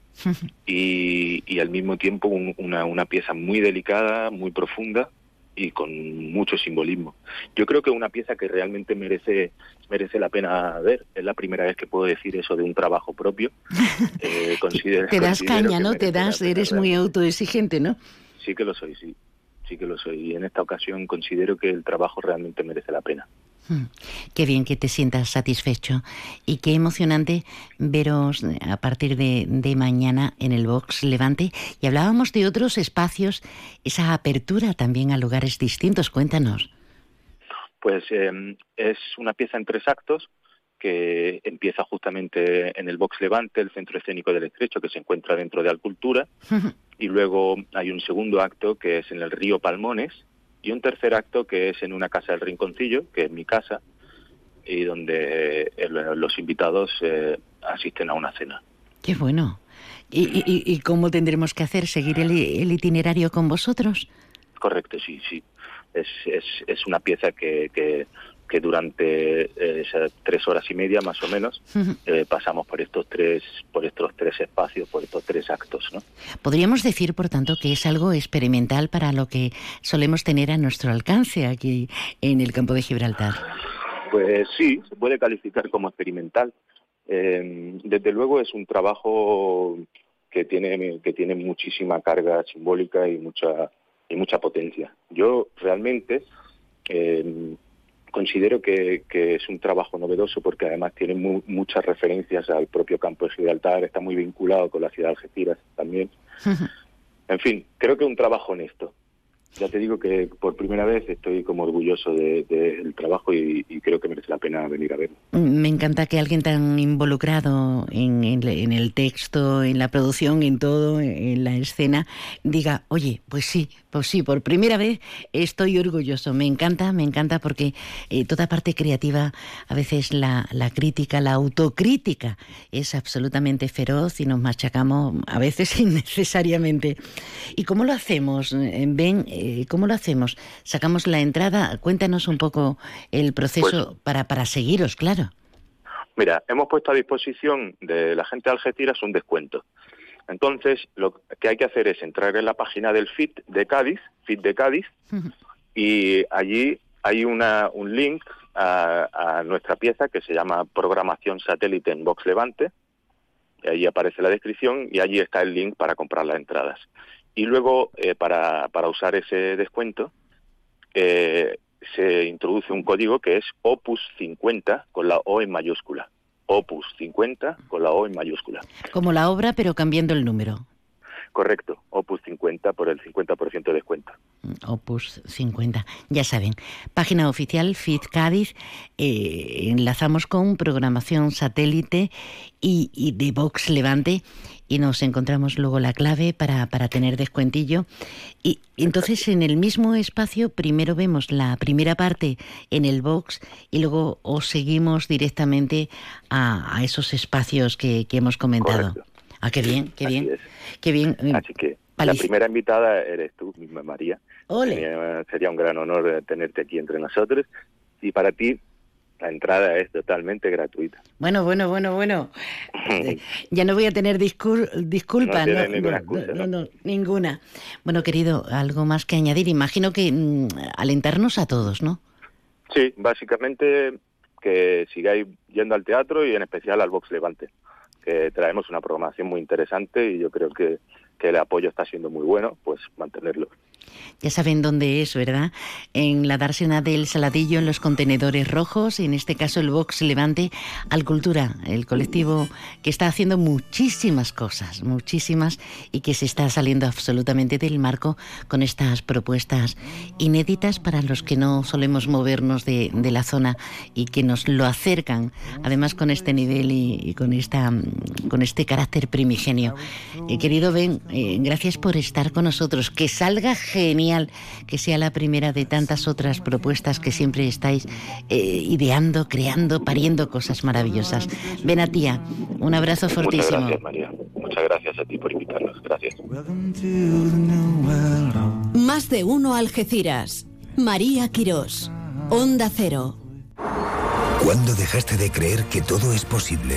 S10: y, y al mismo tiempo un- una, una pieza muy delicada, muy profunda y con mucho simbolismo. Yo creo que es una pieza que realmente merece merece la pena ver. Es la primera vez que puedo decir eso de un trabajo propio. Eh, considero-
S3: Te das caña, ¿no? Te das, eres muy autoexigente, ¿no?
S10: Sí que lo soy, sí. Sí que lo soy. Y en esta ocasión considero que el trabajo realmente merece la pena.
S3: Mm, Qué bien que te sientas satisfecho y qué emocionante veros a partir de, de mañana en el Vox Levante. Y hablábamos de otros espacios, esa apertura también a lugares distintos. Cuéntanos.
S10: Pues eh, es una pieza en tres actos que empieza justamente en el Vox Levante, el Centro Escénico del Estrecho, que se encuentra dentro de Alcultura, y luego hay un segundo acto que es en el río Palmones, y un tercer acto que es en una casa del Rinconcillo, que es mi casa, y donde eh, los invitados eh, asisten a una cena.
S3: Qué bueno. ¿Y, y- y- y cómo tendremos que hacer? ¿Seguir el, el itinerario con vosotros?
S10: Correcto, sí, sí. Es, es, es una pieza que, que, que durante eh, esas tres horas y media más o menos eh, pasamos por estos tres por estos tres espacios, por estos tres actos, ¿no?
S3: Podríamos decir, por tanto, que es algo experimental para lo que solemos tener a nuestro alcance aquí en el campo de Gibraltar.
S10: Pues sí, se puede calificar como experimental. Eh, desde luego es un trabajo que tiene que tiene muchísima carga simbólica y mucha y mucha potencia. Yo realmente eh, considero que, que es un trabajo novedoso porque además tiene mu- muchas referencias al propio campo de Gibraltar, está muy vinculado con la ciudad de Algeciras también. En fin, creo que es un trabajo honesto. Ya te digo que por primera vez estoy como orgulloso de- del trabajo y, creo que merece la pena venir a verlo.
S3: Me encanta que alguien tan involucrado en, el texto, en la producción, en todo, en la escena, diga, oye, pues sí, pues sí, por primera vez estoy orgulloso. Me encanta, me encanta porque eh, toda parte creativa, a veces la, crítica, la autocrítica es absolutamente feroz y nos machacamos a veces innecesariamente. ¿Y cómo lo hacemos? Eh, Ben, eh, ¿cómo lo hacemos? ¿Sacamos la entrada? Cuéntanos un poco el proceso para, para seguiros, claro.
S10: Mira, hemos puesto a disposición de la gente de Algeciras un descuento. Entonces, lo que hay que hacer es entrar en la página del FIT de Cádiz, FIT de Cádiz, y allí hay una, un link a, a nuestra pieza que se llama Programación Satélite en Vox Levante. Y ahí aparece la descripción y allí está el link para comprar las entradas. Y luego, eh, para, para usar ese descuento, eh, se introduce un código que es Opus 50 con la O en mayúscula. Opus 50 con la O en mayúscula.
S3: Como la obra, pero cambiando el número.
S10: Correcto, Opus 50 por el 50% de descuento.
S3: Opus 50. Ya saben, página oficial FIT Cádiz. eh, enlazamos con programación satélite y, y de Vox Levante y nos encontramos luego la clave para, para tener descuentillo. Y entonces en el mismo espacio primero vemos la primera parte en el Vox y luego os seguimos directamente a, a esos espacios que, que hemos comentado. Ah, qué bien, qué bien. Qué bien.
S10: Así que la primera invitada eres tú, misma María.
S3: Ole.
S10: Sería, sería un gran honor tenerte aquí entre nosotros. Y para ti, la entrada es totalmente gratuita.
S3: Bueno, bueno, bueno, bueno. Ya no voy a tener discur- disculpas.
S10: No tienes ninguna excusa,
S3: no, no, ninguna. Bueno, querido, algo más que añadir. Imagino que mm, alentarnos a todos, ¿no?
S10: Sí, básicamente que sigáis yendo al teatro y en especial al Vox Levante, que traemos una programación muy interesante y yo creo que, que el apoyo está siendo muy bueno, pues mantenerlo.
S3: Ya saben dónde es, ¿verdad? En la dársena del Saladillo, en los contenedores rojos, en este caso el Vox Levante, Alcultura, el colectivo que está haciendo muchísimas cosas, muchísimas, y que se está saliendo absolutamente del marco con estas propuestas inéditas para los que no solemos movernos de, de la zona y que nos lo acercan, además con este nivel y, y con, esta, con este carácter primigenio. Eh, querido Ben, eh, gracias por estar con nosotros. Que salga genial, que sea la primera de tantas otras propuestas que siempre estáis eh, ideando, creando, pariendo cosas maravillosas. Ven a tía, un abrazo
S10: Muchas
S3: fortísimo.
S10: gracias, María. Muchas gracias a ti por invitarnos. Gracias.
S2: Más de uno Algeciras. María Quirós. Onda Cero.
S11: ¿Cuándo dejaste de creer que todo es posible?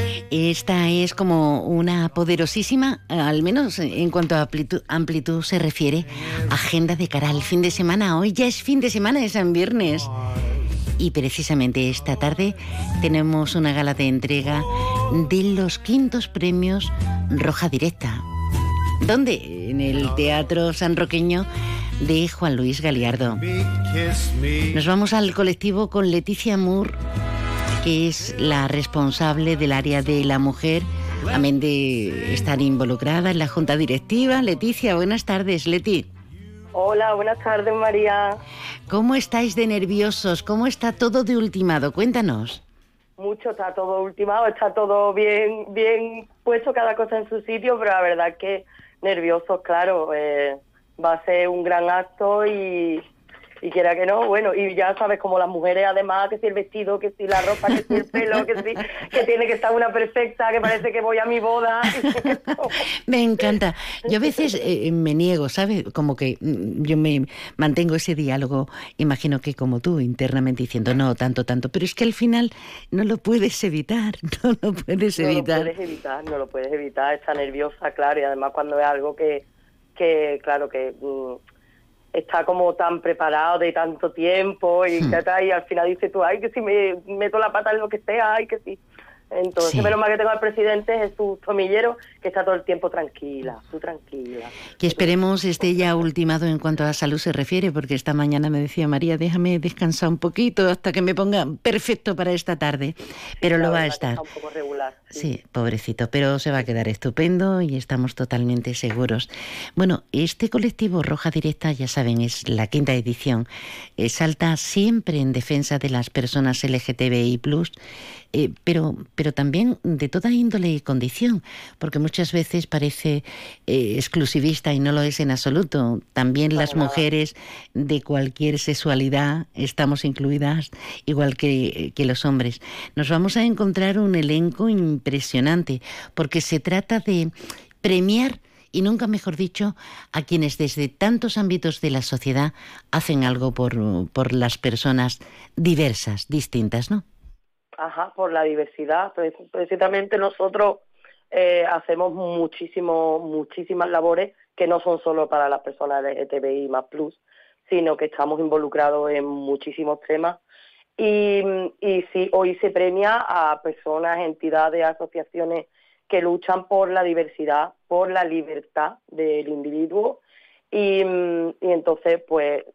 S3: Esta es como una poderosísima, al menos en cuanto a amplitud, se refiere, agenda de cara al fin de semana. Hoy ya es fin de semana, es en viernes. Y precisamente esta tarde tenemos una gala de entrega de los quintos premios Roja Directa. ¿Dónde? En el Teatro Sanroqueño de Juan Luis Galiardo. Nos vamos al colectivo con Leticia Moore, que es la responsable del área de la mujer, amén de estar involucrada en la junta directiva. Leticia, buenas tardes, Leti.
S12: Hola, buenas tardes, María.
S3: ¿Cómo estáis de nerviosos? ¿Cómo está todo de ultimado? Cuéntanos.
S12: Mucho, está todo ultimado, está todo bien, bien puesto cada cosa en su sitio, pero la verdad que nerviosos, claro. Eh, va a ser un gran acto y, y quiera que no, bueno, y ya sabes, como las mujeres además, que si el vestido, que si la ropa, que si el pelo, que si, que tiene que estar una perfecta, que parece que voy a mi boda.
S3: Me encanta. Yo a veces eh, me niego, ¿sabes? Como que mm, yo me mantengo ese diálogo, imagino que como tú, internamente diciendo, no, tanto, tanto, pero es que al final no lo puedes evitar, no lo puedes
S12: no
S3: evitar.
S12: lo puedes evitar, no lo puedes evitar, está nerviosa, claro, y además cuando es algo que, que claro, que mm, está como tan preparado de tanto tiempo y,
S3: Hmm.
S12: está, y al final dice tú, ay, que si me meto la pata en lo que sea, ay, que sí. Entonces,
S3: Sí.
S12: menos mal que tengo al presidente Jesús Tomillero, que está todo el tiempo tranquila, tú tranquila.
S3: Que esperemos esté ya ultimado en cuanto a salud se refiere, porque esta mañana me decía María, déjame descansar un poquito hasta que me ponga perfecto para esta tarde. Pero
S12: La
S3: lo va a estar.
S12: Está un poco regular.
S3: Sí, pobrecito, pero se va a quedar estupendo y estamos totalmente seguros. Bueno, este colectivo Roja Directa, ya saben, es la quinta edición, eh, salta siempre en defensa de las personas LGTBI+, eh, pero, pero también de toda índole y condición, porque muchas veces parece eh, exclusivista y no lo es en absoluto. También las mujeres de cualquier sexualidad estamos incluidas, igual que, que los hombres. Nos vamos a encontrar un elenco impresionante, porque se trata de premiar y nunca mejor dicho, a quienes desde tantos ámbitos de la sociedad hacen algo por, por las personas diversas, distintas, ¿no?
S12: Ajá, por la diversidad. Precisamente nosotros eh, hacemos muchísimo, muchísimas labores que no son solo para las personas LGTBI más plus, sino que estamos involucrados en muchísimos temas. Y, y sí, hoy se premia a personas, entidades, asociaciones que luchan por la diversidad, por la libertad del individuo. Y, entonces, pues,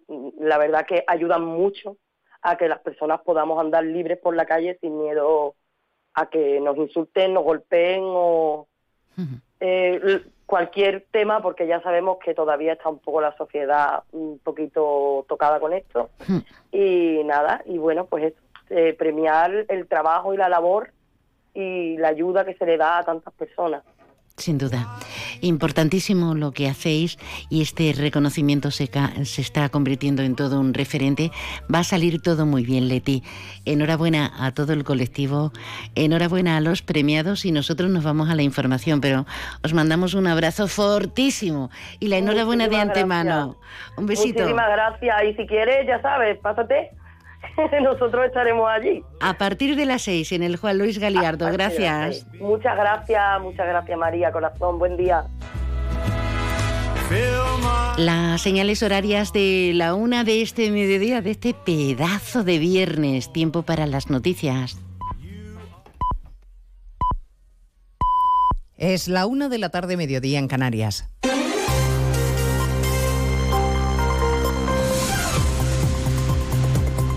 S12: la verdad que ayudan mucho a que las personas podamos andar libres por la calle sin miedo a que nos insulten, nos golpeen o eh, cualquier tema, porque ya sabemos que todavía está un poco la sociedad un poquito tocada con esto. Y nada, y bueno, pues eso, eh, premiar el trabajo y la labor y la ayuda que se le da a tantas personas.
S3: Sin duda. Importantísimo lo que hacéis y este reconocimiento se, ca- se está convirtiendo en todo un referente. Va a salir todo muy bien, Leti. Enhorabuena a todo el colectivo, enhorabuena a los premiados y nosotros nos vamos a la información, pero os mandamos un abrazo fortísimo y la enhorabuena de antemano. Un besito.
S12: Muchísimas gracias. Y si quieres, ya sabes, pásate. Nosotros estaremos allí.
S3: A partir de las seis en el Juan Luis Galiardo. Gracias.
S12: Muchas gracias, muchas gracias María, corazón, buen día.
S3: Las señales horarias de la una de este mediodía, de este pedazo de viernes, tiempo para las noticias.
S13: Es la una de la tarde, mediodía en Canarias.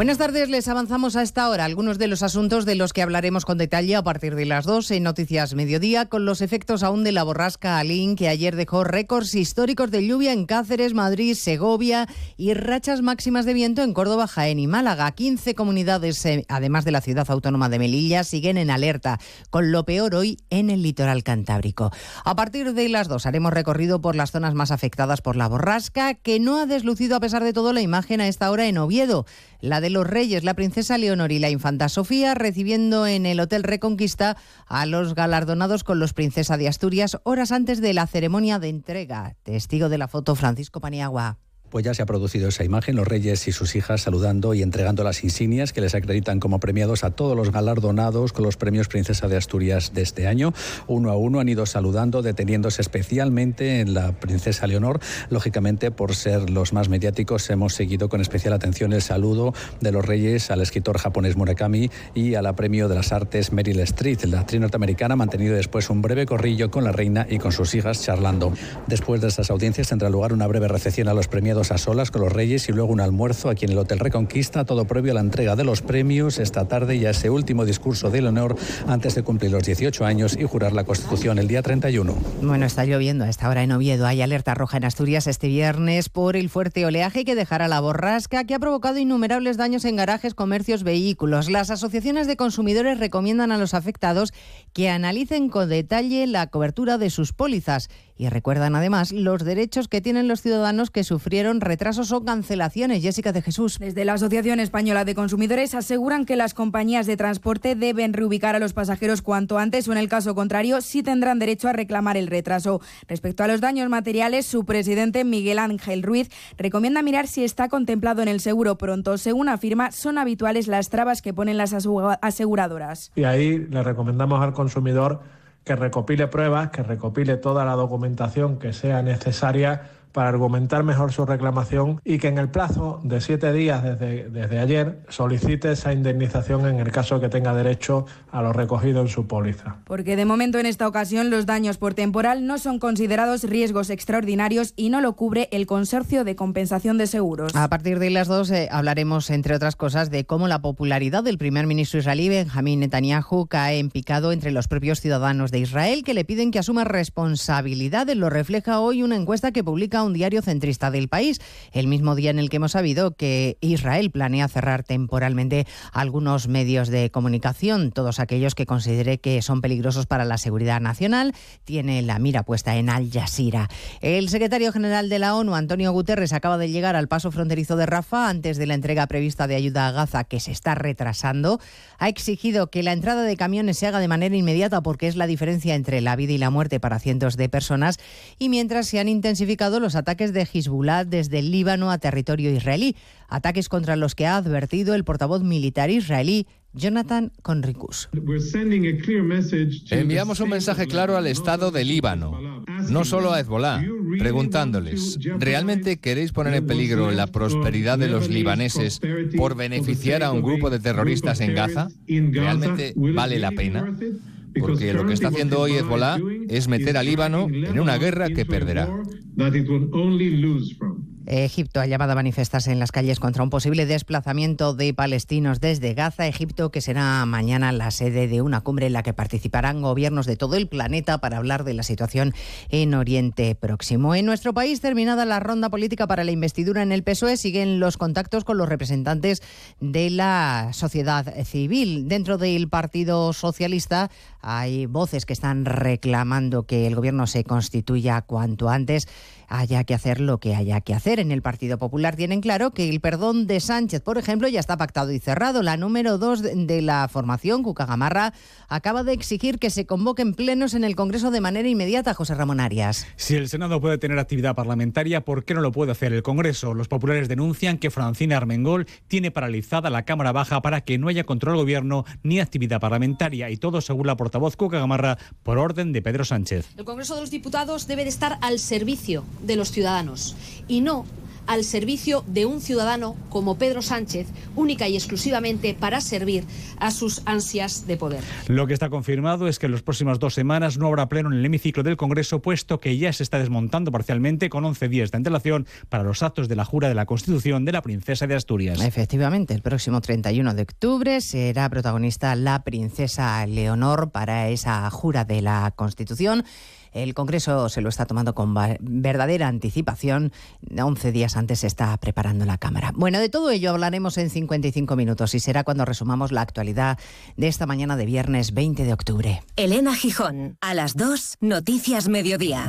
S13: Buenas tardes, les avanzamos a esta hora algunos de los asuntos de los que hablaremos con detalle a partir de las 2 en Noticias Mediodía, con los efectos aún de la borrasca Alín, que ayer dejó récords históricos de lluvia en Cáceres, Madrid, Segovia y rachas máximas de viento en Córdoba, Jaén y Málaga. 15 comunidades, eh, además de la ciudad autónoma de Melilla, siguen en alerta, con lo peor hoy en el litoral cantábrico. A partir de las 2 haremos recorrido por las zonas más afectadas por la borrasca, que no ha deslucido a pesar de todo la imagen a esta hora en Oviedo la de los reyes, la princesa Leonor y la infanta Sofía, recibiendo en el Hotel Reconquista a los galardonados con los Princesa de Asturias horas antes de la ceremonia de entrega. Testigo de la foto Francisco Paniagua.
S14: Pues ya se ha producido esa imagen, los reyes y sus hijas saludando y entregando las insignias que les acreditan como premiados a todos los galardonados con los premios Princesa de Asturias de este año. Uno a uno han ido saludando, deteniéndose especialmente en la Princesa Leonor. Lógicamente, por ser los más mediáticos, hemos seguido con especial atención el saludo de los reyes al escritor japonés Murakami y a la Premio de las Artes Meryl Streep. La actriz norteamericana ha mantenido después un breve corrillo con la reina y con sus hijas charlando. Después de estas audiencias tendrá lugar una breve recepción a los premiados a solas con los reyes y luego un almuerzo aquí en el Hotel Reconquista, todo previo a la entrega de los premios esta tarde y a ese último discurso de honor antes de cumplir los 18 años y jurar la Constitución el día 31.
S13: Bueno, está lloviendo a esta hora en Oviedo. Hay alerta roja en Asturias este viernes por el fuerte oleaje que dejará la borrasca que ha provocado innumerables daños en garajes, comercios, vehículos. Las asociaciones de consumidores recomiendan a los afectados que analicen con detalle la cobertura de sus pólizas y recuerdan además los derechos que tienen los ciudadanos que sufrieron retrasos o cancelaciones. Jessica de Jesús.
S15: Desde la Asociación Española de Consumidores aseguran que las compañías de transporte deben reubicar a los pasajeros cuanto antes o en el caso contrario sí tendrán derecho a reclamar el retraso. Respecto a los daños materiales, su presidente Miguel Ángel Ruiz recomienda mirar si está contemplado en el seguro pronto. Según afirma, son habituales las trabas que ponen las aseguradoras.
S16: Y ahí le recomendamos al consumidor que recopile pruebas, que recopile toda la documentación que sea necesaria para argumentar mejor su reclamación y que en el plazo de siete días desde, desde ayer solicite esa indemnización en el caso que tenga derecho a lo recogido en su póliza.
S15: Porque de momento en esta ocasión los daños por temporal no son considerados riesgos extraordinarios y no lo cubre el Consorcio de Compensación de Seguros.
S13: A partir de las dos eh, hablaremos, entre otras cosas, de cómo la popularidad del primer ministro israelí Benjamín Netanyahu cae en picado entre los propios ciudadanos de Israel que le piden que asuma responsabilidades. Lo refleja hoy una encuesta que publica un diario centrista del país, el mismo día en el que hemos sabido que Israel planea cerrar temporalmente algunos medios de comunicación, todos aquellos que considere que son peligrosos para la seguridad nacional, tiene la mira puesta en Al Jazeera. El secretario general de la ONU, Antonio Guterres, acaba de llegar al paso fronterizo de Rafa antes de la entrega prevista de ayuda a Gaza, que se está retrasando. Ha exigido que la entrada de camiones se haga de manera inmediata porque es la diferencia entre la vida y la muerte para cientos de personas y mientras se han intensificado los ataques de Hezbollah desde el Líbano a territorio israelí, ataques contra los que ha advertido el portavoz militar israelí Jonathan Conricus.
S17: Enviamos un mensaje claro al Estado de Líbano, no solo a Hezbollah, preguntándoles, ¿realmente queréis poner en peligro la prosperidad de los libaneses por beneficiar a un grupo de terroristas en Gaza? ¿Realmente vale la pena? Porque lo que está haciendo hoy Hezbollah es meter a Líbano en una guerra que perderá.
S13: Egipto ha llamado a manifestarse en las calles contra un posible desplazamiento de palestinos desde Gaza, Egipto, que será mañana la sede de una cumbre en la que participarán gobiernos de todo el planeta para hablar de la situación en Oriente Próximo. En nuestro país, terminada la ronda política para la investidura en el PSOE, siguen los contactos con los representantes de la sociedad civil. Dentro del Partido Socialista hay voces que están reclamando que el gobierno se constituya cuanto antes haya que hacer lo que haya que hacer. En el Partido Popular tienen claro que el perdón de Sánchez, por ejemplo, ya está pactado y cerrado. La número dos de la formación, Cuca Gamarra, acaba de exigir que se convoquen plenos en el Congreso de manera inmediata, José Ramón Arias.
S18: Si el Senado puede tener actividad parlamentaria, ¿por qué no lo puede hacer el Congreso? Los populares denuncian que Francina Armengol tiene paralizada la Cámara Baja para que no haya control del gobierno ni actividad parlamentaria y todo según la portavoz Cuca Gamarra por orden de Pedro Sánchez.
S19: El Congreso de los Diputados debe de estar al servicio de los ciudadanos y no
S20: al servicio de un ciudadano como Pedro Sánchez, única y exclusivamente para servir a sus ansias de poder.
S21: Lo que está confirmado es que en las próximas dos semanas no habrá pleno en el hemiciclo del Congreso, puesto que ya se está desmontando parcialmente con 11 días de antelación para los actos de la jura de la Constitución de la princesa de Asturias.
S13: Efectivamente, el próximo 31 de octubre será protagonista la princesa Leonor para esa jura de la Constitución. El Congreso se lo está tomando con verdadera anticipación. 11 días antes se está preparando la Cámara. Bueno, de todo ello hablaremos en 55 minutos y será cuando resumamos la actualidad de esta mañana de viernes 20 de octubre.
S2: Elena Gijón, a las 2, Noticias Mediodía.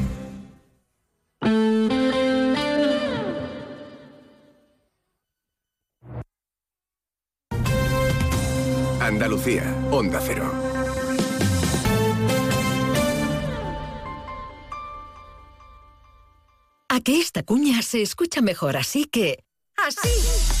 S22: Andalucía, Onda Cero.
S2: A que esta cuña se escucha mejor así que... ¡Así!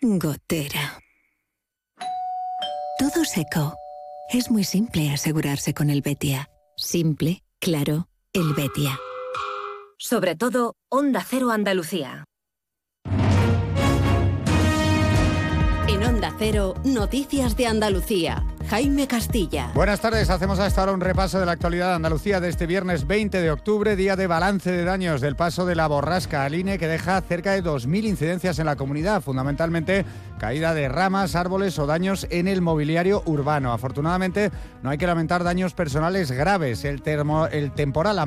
S2: Gotera. Todo seco. Es muy simple asegurarse con el Betia. Simple, claro, el Betia. Sobre todo, Onda Cero Andalucía. En Onda Cero, Noticias de Andalucía. Jaime Castilla.
S23: Buenas tardes, hacemos hasta ahora un repaso de la actualidad de Andalucía de este viernes 20 de octubre, día de balance de daños del paso de la borrasca Aline, que deja cerca de 2.000 incidencias en la comunidad, fundamentalmente caída de ramas, árboles o daños en el mobiliario urbano. Afortunadamente, no hay que lamentar daños personales graves. El, el temporal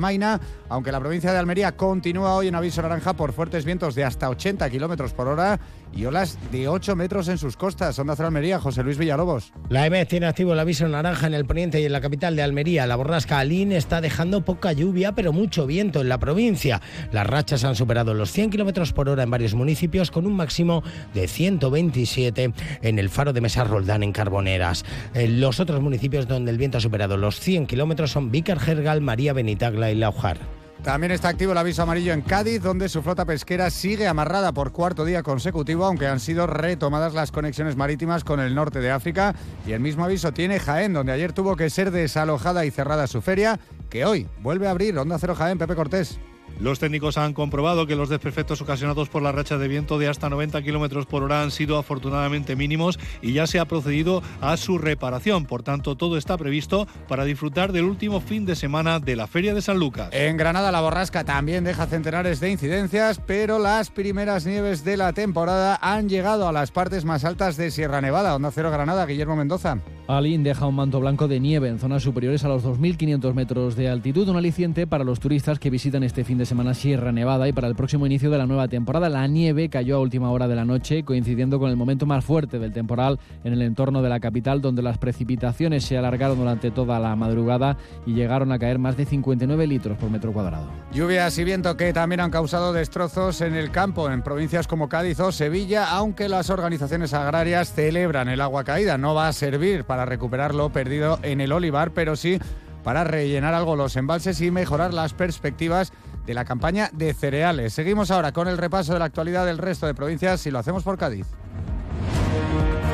S23: aunque la provincia de Almería continúa hoy en aviso naranja por fuertes vientos de hasta 80 kilómetros por hora y olas de 8 metros en sus costas. Onda Cero Almería, José Luis Villalobos.
S24: La EMED tiene activo el aviso naranja en el poniente y en la capital de Almería. La borrasca Alín está dejando poca lluvia, pero mucho viento en la provincia. Las rachas han superado los 100 kilómetros por hora en varios municipios, con un máximo de 127 en el faro de Mesa Roldán, en Carboneras. Los otros municipios donde el viento ha superado los 100 kilómetros son Vícar, Gergal, María Benitagla y Laujar.
S23: También está activo el aviso amarillo en Cádiz, donde su flota pesquera sigue amarrada por cuarto día consecutivo, aunque han sido retomadas las conexiones marítimas con el norte de África. Y el mismo aviso tiene Jaén, donde ayer tuvo que ser desalojada y cerrada su feria, que hoy vuelve a abrir. Onda Cero Jaén, Pepe Cortés.
S17: Los técnicos han comprobado que los desperfectos ocasionados por la racha de viento de hasta 90 kilómetros por hora han sido afortunadamente mínimos y ya se ha procedido a su reparación. Por tanto, todo está previsto para disfrutar del último fin de semana de la Feria de San Lucas.
S23: En Granada, la borrasca también deja centenares de incidencias, pero las primeras nieves de la temporada han llegado a las partes más altas de Sierra Nevada. Onda Cero Granada, Guillermo Mendoza.
S25: Alín deja un manto blanco de nieve en zonas superiores a los 2.500 metros de altitud, un aliciente para los turistas que visitan este fin de semana Sierra Nevada y para el próximo inicio de la nueva temporada. La nieve cayó a última hora de la noche, coincidiendo con el momento más fuerte del temporal en el entorno de la capital, donde las precipitaciones se alargaron durante toda la madrugada y llegaron a caer más de 59 litros por metro cuadrado.
S23: Lluvias y viento que también han causado destrozos en el campo, en provincias como Cádiz o Sevilla, aunque las organizaciones agrarias celebran el agua caída. No va a servir para recuperar lo perdido en el olivar, pero sí para rellenar algo los embalses y mejorar las perspectivas de la campaña de cereales. Seguimos ahora con el repaso de la actualidad del resto de provincias y lo hacemos por Cádiz.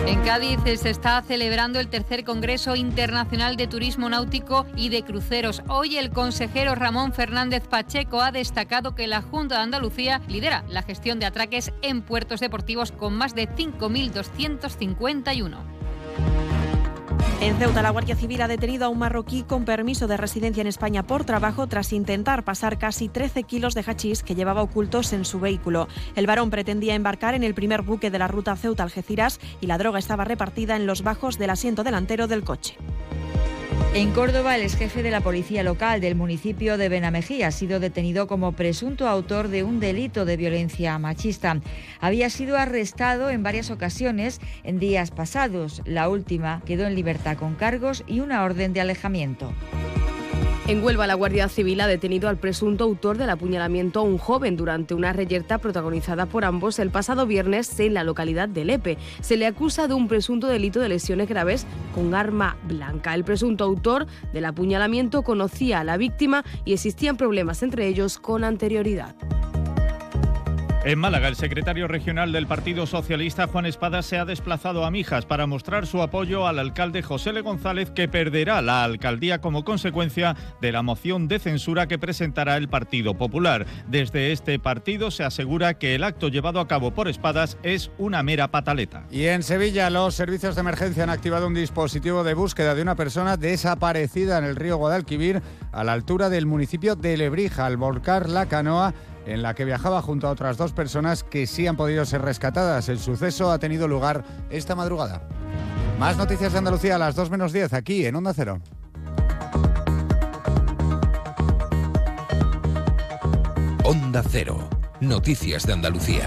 S6: En Cádiz se está celebrando el tercer Congreso Internacional de Turismo Náutico y de Cruceros. Hoy el consejero Ramón Fernández Pacheco ha destacado que la Junta de Andalucía lidera la gestión de atraques en puertos deportivos con más de 5.251.
S26: En Ceuta, la Guardia Civil ha detenido a un marroquí con permiso de residencia en España por trabajo tras intentar pasar casi 13 kilos de hachís que llevaba ocultos en su vehículo. El varón pretendía embarcar en el primer buque de la ruta Ceuta-Algeciras y la droga estaba repartida en los bajos del asiento delantero del coche.
S27: En Córdoba, el exjefe de la policía local del municipio de Benamejía ha sido detenido como presunto autor de un delito de violencia machista. Había sido arrestado en varias ocasiones en días pasados. La última quedó en libertad con cargos y una orden de alejamiento.
S21: En Huelva, la Guardia Civil ha detenido al presunto autor del apuñalamiento a un joven durante una reyerta protagonizada por ambos el pasado viernes en la localidad de Lepe. Se le acusa de un presunto delito de lesiones graves con arma blanca. El presunto autor del apuñalamiento conocía a la víctima y existían problemas entre ellos con anterioridad.
S28: En Málaga, el secretario regional del Partido Socialista, Juan Espada, se ha desplazado a Mijas para mostrar su apoyo al alcalde José Le González, que perderá la alcaldía como consecuencia de la moción de censura que presentará el Partido Popular. Desde este partido se asegura que el acto llevado a cabo por Espadas es una mera pataleta.
S23: Y en Sevilla, los servicios de emergencia han activado un dispositivo de búsqueda de una persona desaparecida en el río Guadalquivir, a la altura del municipio de Lebrija, al volcar la canoa en la que viajaba junto a otras dos personas que sí han podido ser rescatadas. El suceso ha tenido lugar esta madrugada. Más noticias de Andalucía a las 2 menos 10 aquí en Onda Cero.
S22: Onda Cero. Noticias de Andalucía.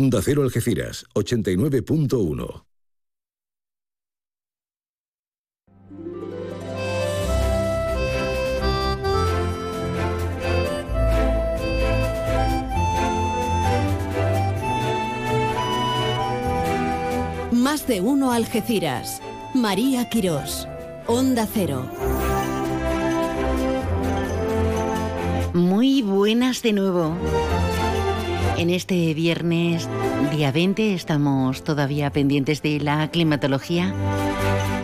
S29: Onda Cero Algeciras, 89.1.
S2: Más de uno Algeciras. María Quirós. Onda Cero.
S3: Muy buenas de nuevo. En este viernes, día 20, estamos todavía pendientes de la climatología.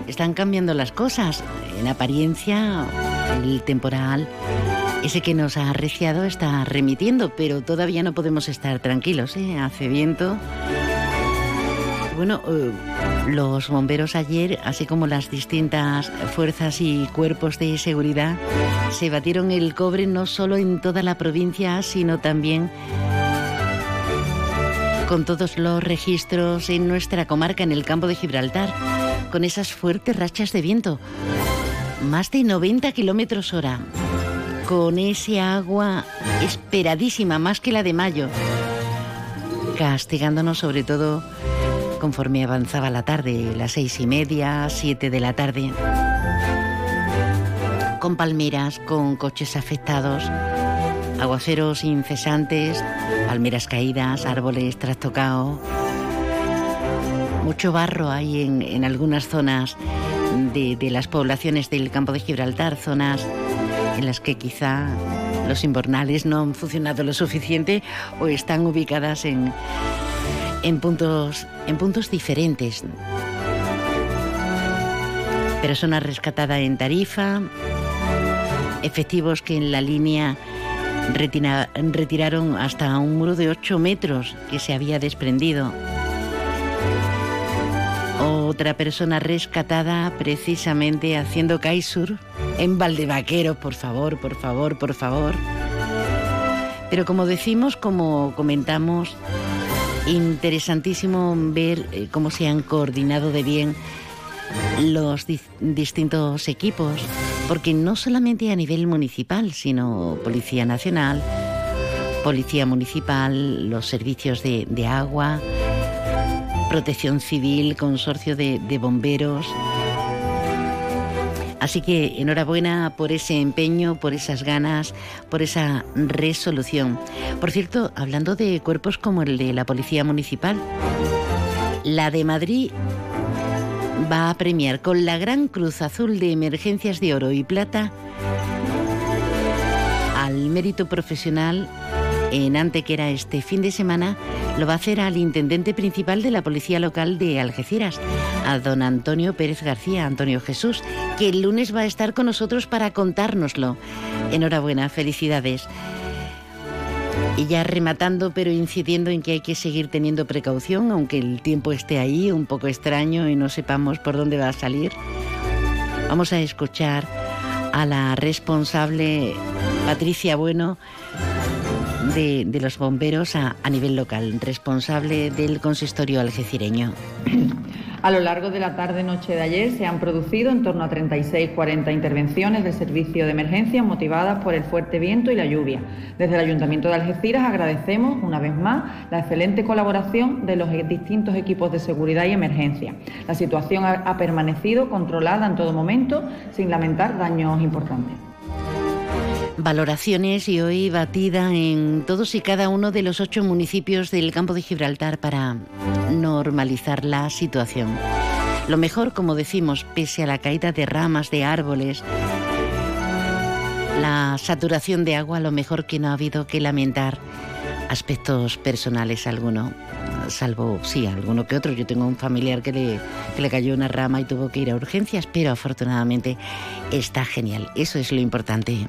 S3: Están cambiando las cosas. En apariencia, el temporal, ese que nos ha arreciado, está remitiendo, pero todavía no podemos estar tranquilos. ¿eh? Hace viento. Bueno, eh, los bomberos ayer, así como las distintas fuerzas y cuerpos de seguridad, se batieron el cobre no solo en toda la provincia, sino también con todos los registros en nuestra comarca, en el campo de Gibraltar, con esas fuertes rachas de viento, más de 90 kilómetros hora, con ese agua esperadísima, más que la de mayo, castigándonos sobre todo conforme avanzaba la tarde, las seis y media, siete de la tarde, con palmeras, con coches afectados aguaceros incesantes, palmeras caídas, árboles trastocados. Mucho barro hay en, algunas zonas de, de, las poblaciones del campo de Gibraltar, zonas en las que quizá los invernales no han funcionado lo suficiente o están ubicadas en, en, puntos, en puntos diferentes. Persona rescatada en Tarifa, efectivos que en la línea retiraron hasta un muro de 8 metros que se había desprendido. Otra persona rescatada precisamente haciendo kitesurf en Valdevaquero, por favor, por favor, por favor. Pero como decimos, como comentamos, interesantísimo ver eh, cómo se han coordinado de bien los distintos equipos, porque no solamente a nivel municipal, sino Policía Nacional, Policía Municipal, los servicios de, agua, Protección Civil, Consorcio de, Bomberos. Así que enhorabuena por ese empeño, por esas ganas, por esa resolución. Por cierto, hablando de cuerpos como el de la Policía Municipal, la de Madrid va a premiar con la Gran Cruz Azul de Emergencias de Oro y Plata al mérito profesional en Antequera este fin de semana lo va a hacer al intendente principal de la Policía Local de Algeciras, a don Antonio Pérez García, Antonio Jesús, que el lunes va a estar con nosotros para contárnoslo. Enhorabuena, felicidades. Y ya rematando, pero incidiendo en que hay que seguir teniendo precaución, aunque el tiempo esté ahí, un poco extraño y no sepamos por dónde va a salir. Vamos a escuchar a la responsable Patricia Bueno de, los bomberos a, nivel local, responsable del consistorio algecireño.
S30: A lo largo de la tarde-noche de ayer se han producido en torno a 36-40 intervenciones del servicio de emergencia motivadas por el fuerte viento y la lluvia. Desde el Ayuntamiento de Algeciras agradecemos una vez más la excelente colaboración de los distintos equipos de seguridad y emergencia. La situación ha permanecido controlada en todo momento sin lamentar daños importantes
S3: valoraciones y hoy batida en todos y cada uno de los ocho municipios del campo de Gibraltar para normalizar la situación. Lo mejor, como decimos, pese a la caída de ramas de árboles, la saturación de agua, lo mejor que no ha habido que lamentar aspectos personales alguno, salvo, sí, alguno que otro. Yo tengo un familiar que le, cayó una rama y tuvo que ir a urgencias, pero afortunadamente está genial. Eso es lo importante.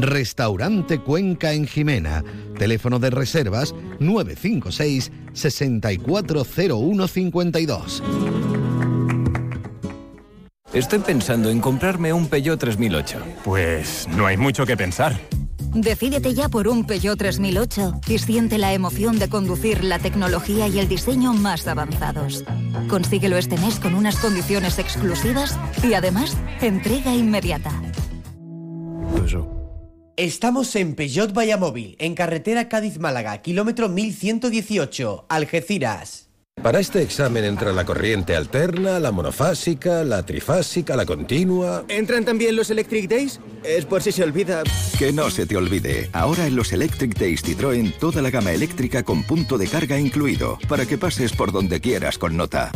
S29: Restaurante Cuenca en Jimena. Teléfono de reservas 956 640152.
S31: Estoy pensando en comprarme un Peugeot 3008.
S32: Pues no hay mucho que pensar.
S33: Decídete ya por un Peugeot 3008 y siente la emoción de conducir la tecnología y el diseño más avanzados. Consíguelo este mes con unas condiciones exclusivas y además entrega inmediata.
S34: Estamos en Peugeot Vallamóvil, en carretera Cádiz-Málaga, kilómetro 1118, Algeciras.
S35: Para este examen entra la corriente alterna, la monofásica, la trifásica, la continua.
S34: ¿Entran también los Electric Days? Es por si se olvida.
S35: Que no se te olvide. Ahora en los Electric Days Citroën toda la gama eléctrica con punto de carga incluido, para que pases por donde quieras con nota.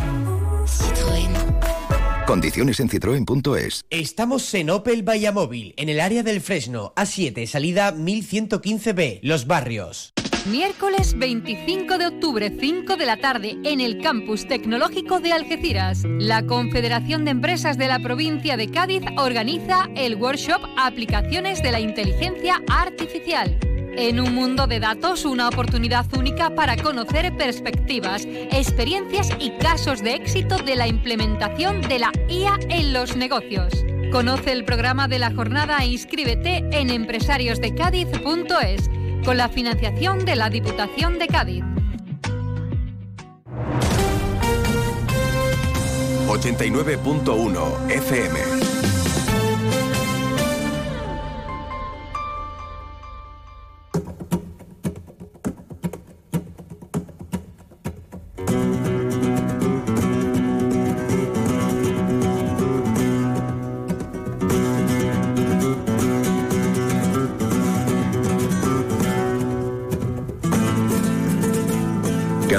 S35: Condiciones en citroen.es.
S34: Estamos en Opel Vallamóvil, en el área del Fresno, A7, salida 1115B, Los Barrios.
S36: Miércoles 25 de octubre, 5 de la tarde, en el Campus Tecnológico de Algeciras. La Confederación de Empresas de la provincia de Cádiz organiza el workshop Aplicaciones de la Inteligencia Artificial. En un mundo de datos, una oportunidad única para conocer perspectivas, experiencias y casos de éxito de la implementación de la IA en los negocios. Conoce el programa de la jornada e inscríbete en empresariosdecádiz.es con la financiación de la Diputación de Cádiz.
S35: 89.1 FM.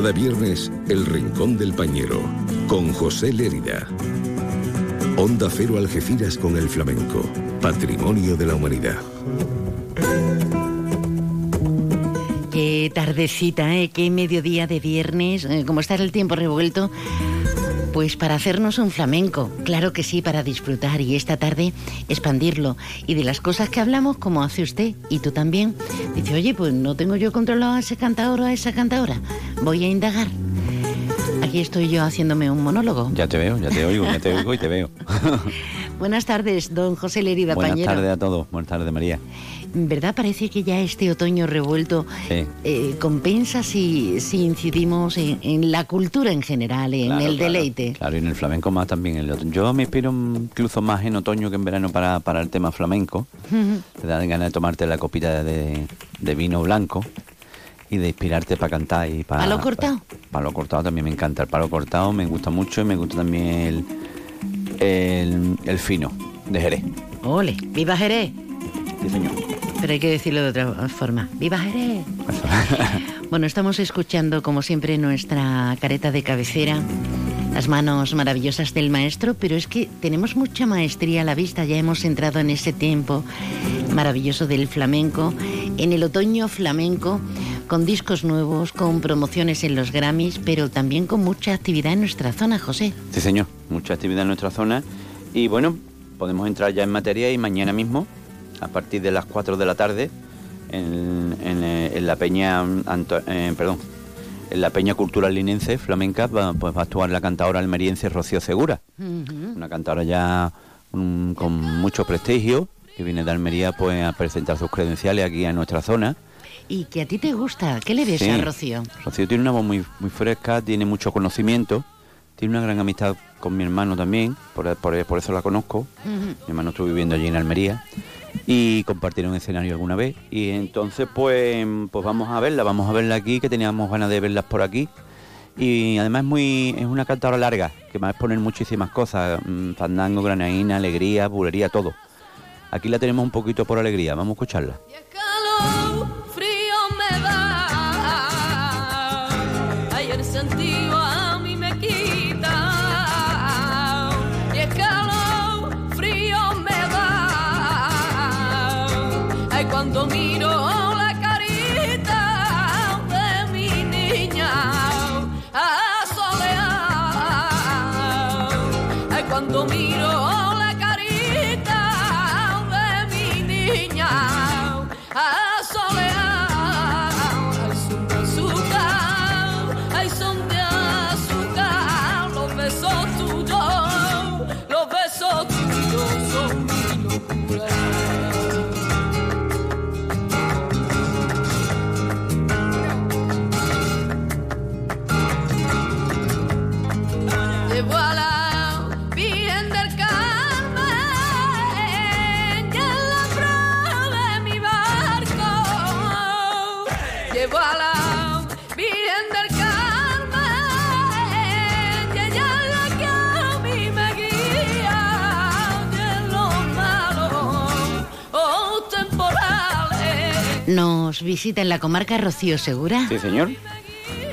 S37: Cada viernes, El Rincón del Pañero, con José Lérida. Onda Cero Algeciras con el flamenco, patrimonio de la humanidad.
S3: Qué tardecita, ¿eh? qué mediodía de viernes, eh, como está el tiempo revuelto. Pues para hacernos un flamenco, claro que sí, para disfrutar y esta tarde expandirlo. Y de las cosas que hablamos, como hace usted y tú también, dice, oye, pues no tengo yo controlado a ese cantador o a esa cantadora, voy a indagar. Aquí estoy yo haciéndome un monólogo.
S38: Ya te veo, ya te oigo, ya te oigo y te veo.
S3: Buenas tardes, don José Lerida
S38: Buenas
S3: Pañero.
S38: tardes a todos, buenas tardes María.
S3: ¿Verdad? Parece que ya este otoño revuelto
S38: Sí.
S3: eh, compensa si, si incidimos en, en la cultura en general, en
S38: Claro,
S3: el
S38: claro.
S3: deleite.
S38: Claro, y en el flamenco más también. el otoño. Yo me inspiro incluso más en otoño que en verano para, para el tema flamenco. Te dan ganas de tomarte la copita de, de vino blanco y de inspirarte para cantar y para...
S3: ¿Palo cortado?
S38: Palo cortado también me encanta. El palo cortado me gusta mucho y me gusta también el, el, el fino de Jerez.
S3: Ole, viva Jerez.
S38: Sí, señor.
S3: Pero hay que decirlo de otra forma. ¡Viva Jerez! bueno, estamos escuchando, como siempre, nuestra careta de cabecera, las manos maravillosas del maestro, pero es que tenemos mucha maestría a la vista, ya hemos entrado en ese tiempo maravilloso del flamenco, en el otoño flamenco, con discos nuevos, con promociones en los Grammys, pero también con mucha actividad en nuestra zona, José.
S38: Sí, señor. Mucha actividad en nuestra zona. Y bueno, podemos entrar ya en materia y mañana mismo, a partir de las 4 de la tarde, en, en, eh, en la Peña, Anto- eh, perdón, en la Peña Cultural Linense Flamenca, va, pues va a actuar la cantadora almeriense Rocío Segura. Una cantadora ya mm, con mucho prestigio, que viene de Almería pues a presentar sus credenciales aquí en nuestra zona.
S3: Y que a ti te gusta, ¿qué le ves
S38: Sí.
S3: a Rocío?
S38: Rocío tiene una voz muy, muy fresca, tiene mucho conocimiento, tiene una gran amistad con mi hermano también, por, por- por eso la conozco. Mi hermano estuvo viviendo allí en Almería y compartieron escenario alguna vez. Y entonces, pues, pues vamos a verla, vamos a verla aquí, que teníamos ganas de verlas por aquí. Y además es muy es una cantadora larga, que va a exponer muchísimas cosas, mm, fandango, granaína, alegría, bulería, todo. Aquí la tenemos un poquito por alegría, vamos a escucharla.
S21: Cuando miro
S3: Nos visita en la comarca Rocío Segura.
S38: Sí, señor.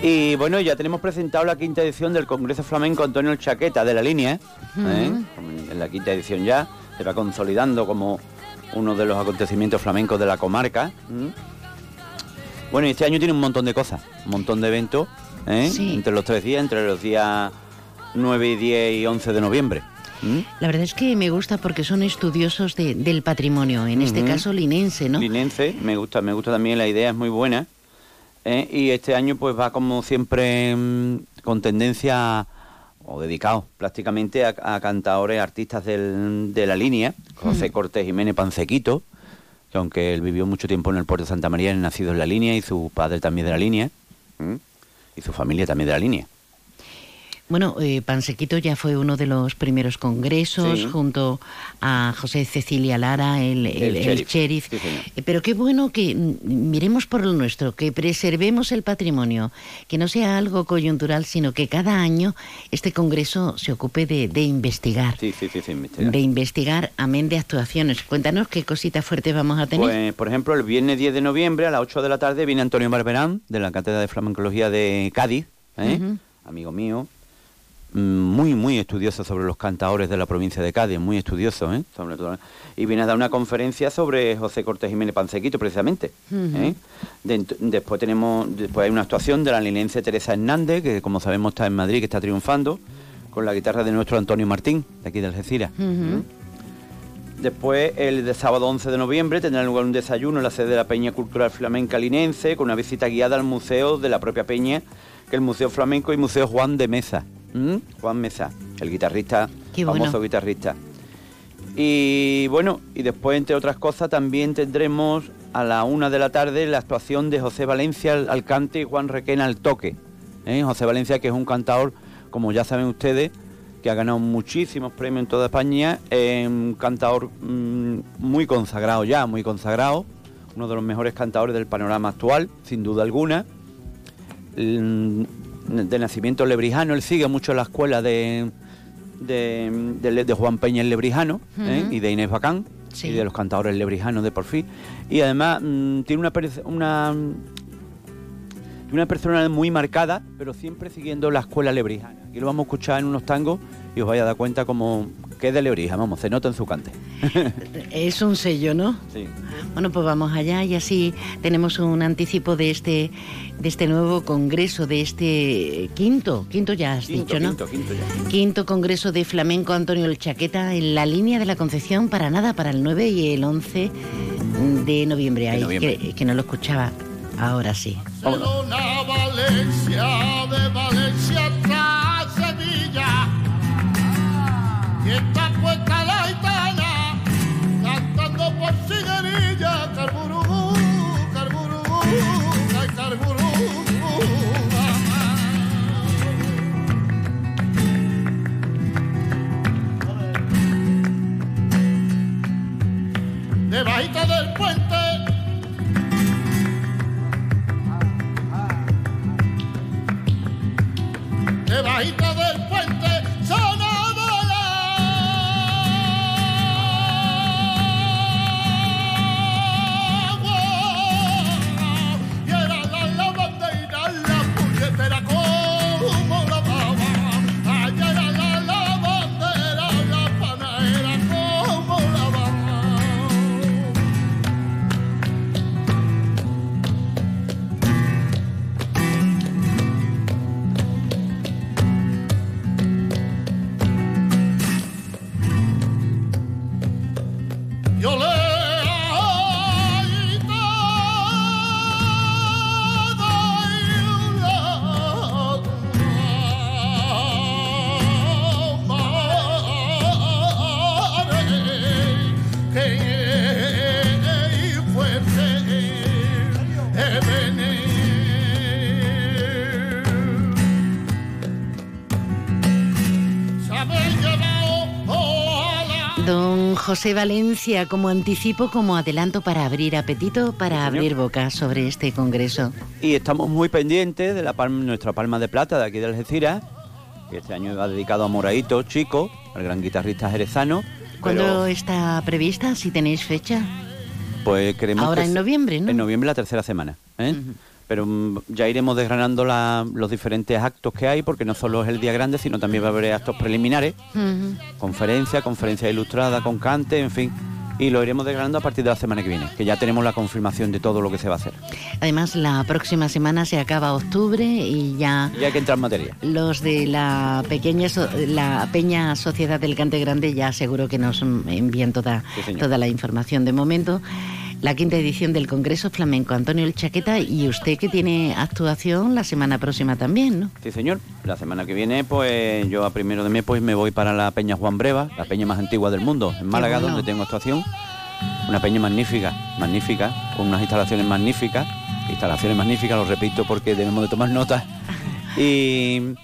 S38: Y bueno, ya tenemos presentado la quinta edición del Congreso Flamenco Antonio El Chaqueta de la línea. ¿eh?
S3: Ujú.
S38: En la quinta edición ya se va consolidando como uno de los acontecimientos flamencos de la comarca. Bueno, y este año tiene un montón de cosas, un montón de eventos, ¿eh?
S3: Sí.
S38: entre los tres días, entre los días 9 y 10 y 11 de noviembre. ¿Mm?
S3: La verdad es que me gusta porque son estudiosos de- del patrimonio, en este caso linense, ¿no?
S38: Linense, me gusta, me gusta también, la idea es muy buena. ¿eh? Y este año pues va como siempre mm, con tendencia o dedicado prácticamente a, a cantadores, artistas del- de la línea, José
S3: Mm.
S38: Cortés Jiménez Pancequito, que aunque él vivió mucho tiempo en el puerto de Santa María, él nacido en la línea y su padre también de la línea, y su familia también de la línea.
S3: Bueno, eh, Pansequito ya fue uno de los primeros congresos
S38: Sí.
S3: junto a José Cecilia Lara, el, el-
S38: El
S3: el
S38: sheriff.
S3: sheriff.
S38: Sí, señor.
S3: Eh, Pero qué bueno que mm, miremos por lo nuestro, que preservemos el patrimonio, que no sea algo coyuntural, sino que cada año este congreso se ocupe de, de investigar.
S38: Sí, sí, sí, sí, investigar.
S3: De investigar, amén de actuaciones. Cuéntanos qué cositas fuertes vamos a tener.
S38: Pues, por ejemplo, el viernes 10 de noviembre a las 8 de la tarde viene Antonio Barberán, de la Cátedra de Flamencología de Cádiz, ¿eh? Amigo mío, muy, muy estudioso sobre los cantadores de la provincia de Cádiz, muy estudioso, ¿eh? sobre todo. Y viene a dar una conferencia sobre José Cortés Jiménez Pancequito, precisamente. ¿eh? Después tenemos, después hay una actuación de la linense Teresa Hernández, que como sabemos está en Madrid, que está triunfando, con la guitarra de nuestro Antonio Martín, de aquí de Algeciras.
S3: Ujú.
S38: Después, el de sábado 11 de noviembre, tendrá lugar un desayuno en la sede de la Peña Cultural Flamenca Linense, con una visita guiada al museo de la propia Peña, que es el Museo Flamenco y Museo Juan de Mesa. ¿Mm? Juan Mesa, el guitarrista,
S3: Qué bueno.
S38: famoso guitarrista. Y bueno, y después, entre otras cosas, también tendremos a la una de la tarde la actuación de José Valencia al, cante y Juan Requena al toque. ¿eh? José Valencia, que es un cantador, como ya saben ustedes, que ha ganado muchísimos premios en toda España, es un cantador mm, muy consagrado ya, muy consagrado, uno de los mejores cantadores del panorama actual, sin duda alguna. Mm, De nacimiento lebrijano, él sigue mucho la escuela de, de, de- de Juan Peña el Lebrijano ¿eh? Y de Inés Bacán
S3: Sí.
S38: y de los cantadores lebrijanos de por fin. Y además mm, tiene una, una, una persona muy marcada, pero siempre siguiendo la escuela lebrijana. Aquí lo vamos a escuchar en unos tangos y os vais a dar cuenta como que es de Lebrija, vamos, se nota en su cante.
S3: Es un sello, ¿no?
S38: Sí.
S3: Bueno, pues vamos allá y así tenemos un anticipo de este de este nuevo congreso, de este quinto, quinto ya has
S38: Quinto,
S3: dicho, ¿no?
S38: quinto, quinto ya.
S3: Quinto congreso de flamenco Antonio El Chaqueta en la línea de la Concepción para nada, para el 9 y el 11 de noviembre. Ay,
S38: noviembre.
S3: Que, que no lo escuchaba. Ahora sí.
S39: Valencia, de Valencia
S3: José Valencia, como anticipo, como adelanto para abrir apetito, para abrir boca sobre este congreso.
S38: Y estamos muy pendientes de la palma- nuestra palma de plata de aquí de Algeciras, que este año va dedicado a Moraito Chico, al gran guitarrista jerezano.
S3: ¿Cuándo
S38: pero,
S3: está prevista? Si tenéis fecha.
S38: pues queremos
S3: Ahora
S38: que
S3: en noviembre, ¿no?
S38: En noviembre la tercera semana. ¿eh? Pero mm, ya iremos desgranando la- los diferentes actos que hay, porque no solo es el día grande, sino también va a haber actos preliminares,
S3: Ujú.
S38: conferencia, conferencia ilustrada con cante, en fin. y lo iremos desgranando a partir de la semana que viene, que ya tenemos la confirmación de todo lo que se va a hacer.
S3: Además, la próxima semana se acaba octubre y ya
S38: Y hay que entrar en materia.
S3: los de la pequeña so- la Peña Sociedad del Cante Grande ya seguro que nos envían toda,
S38: Sí,
S3: toda la información. De momento, la quinta edición del Congreso Flamenco Antonio El Chaqueta y usted que tiene actuación la semana próxima también, ¿no?
S38: Sí, señor. La semana que viene, pues yo a primero de mes pues me voy para la Peña Juan Breva, la peña más antigua del mundo, en Málaga,
S3: bueno.
S38: donde tengo actuación. Una peña magnífica, magnífica, con unas instalaciones magníficas, instalaciones magníficas, lo repito porque debemos de tomar nota. Y,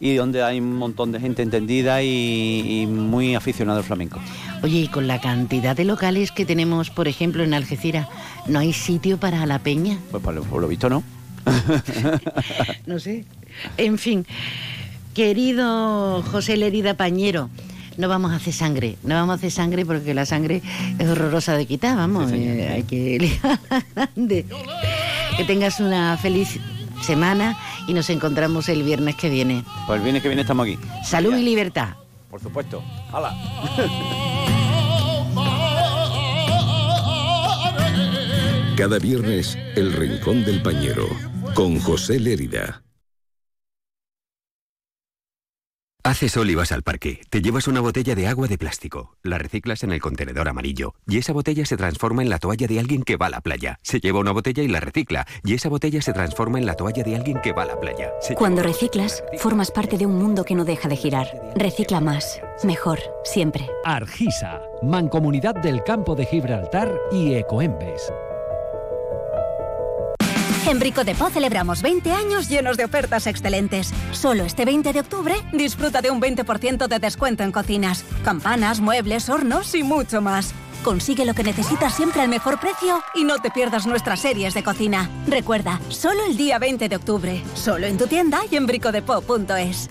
S38: y donde hay un montón de gente entendida y, y muy aficionado al flamenco.
S3: Oye, y con la cantidad de locales que tenemos, por ejemplo, en Algeciras, ¿no hay sitio para la peña?
S38: Pues por lo, por lo visto no.
S3: No sé. En fin, querido José Lerida Pañero, no vamos a hacer sangre, no vamos a hacer sangre porque la sangre es horrorosa de quitar, vamos, eh, hay que. Que tengas una feliz semana y nos encontramos el viernes que viene.
S38: Pues el viernes que viene estamos aquí.
S3: Salud y libertad.
S38: Por supuesto. ¡Hala!
S29: Cada viernes, El Rincón del Pañero, con José Lérida.
S40: Hace sol y vas al parque. Te llevas una botella de agua de plástico. La reciclas en el contenedor amarillo. Y esa botella se transforma en la toalla de alguien que va a la playa. Se lleva una botella y la recicla. Y esa botella se transforma en la toalla de alguien que va a la playa. Se
S41: Cuando reciclas, formas parte de un mundo que no deja de girar. Recicla más, mejor, siempre.
S7: Argisa, Mancomunidad del Campo de Gibraltar y Ecoembes.
S2: En Brico de Po celebramos 20 años llenos de ofertas excelentes. Solo este 20 de octubre disfruta de un 20% de descuento en cocinas, campanas, muebles, hornos y mucho más. Consigue lo que necesitas siempre al mejor precio y no te pierdas nuestras series de cocina. Recuerda, solo el día 20 de octubre, solo en tu tienda y en bricodepo.es.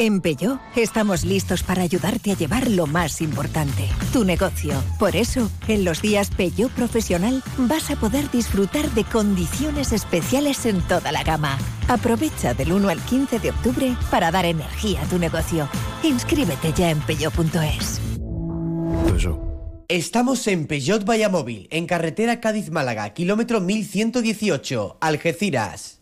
S42: En Peugeot estamos listos para ayudarte a llevar lo más importante, tu negocio. Por eso, en los días Peugeot Profesional vas a poder disfrutar de condiciones especiales en toda la gama. Aprovecha del 1 al 15 de octubre para dar energía a tu negocio. Inscríbete ya en peugeot.es.
S34: Estamos en Peugeot Vallamóvil, en carretera Cádiz-Málaga, kilómetro 1118, Algeciras.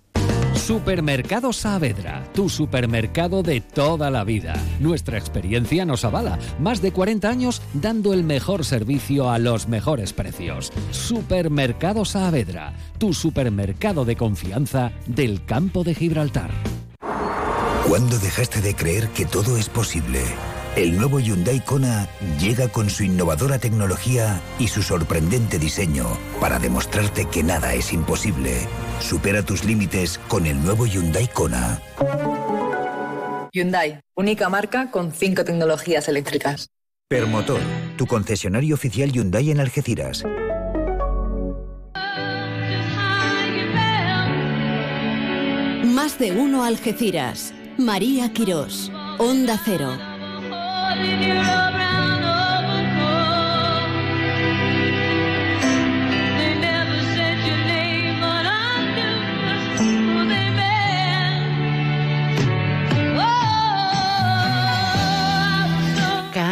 S7: Supermercado Saavedra, tu supermercado de toda la vida. Nuestra experiencia nos avala. Más de 40 años dando el mejor servicio a los mejores precios. Supermercado Saavedra, tu supermercado de confianza del campo de Gibraltar.
S43: ¿Cuándo dejaste de creer que todo es posible? El nuevo Hyundai Kona llega con su innovadora tecnología y su sorprendente diseño para demostrarte que nada es imposible. Supera tus límites con el nuevo Hyundai Kona.
S44: Hyundai, única marca con cinco tecnologías eléctricas.
S43: Permotor, tu concesionario oficial Hyundai en Algeciras.
S45: Más de uno Algeciras. María Quirós. Onda Cero.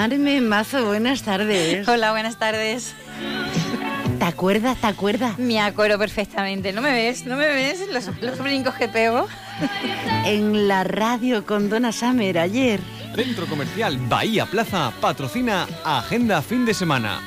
S3: Carmen Mazo, buenas tardes.
S46: Hola, buenas tardes.
S3: ¿Te acuerdas? ¿Te acuerdas?
S46: Me acuerdo perfectamente. ¿No me ves? ¿No me ves los, los brincos que pego?
S3: En la radio con Donna Summer ayer.
S47: Centro Comercial Bahía Plaza patrocina Agenda Fin de Semana.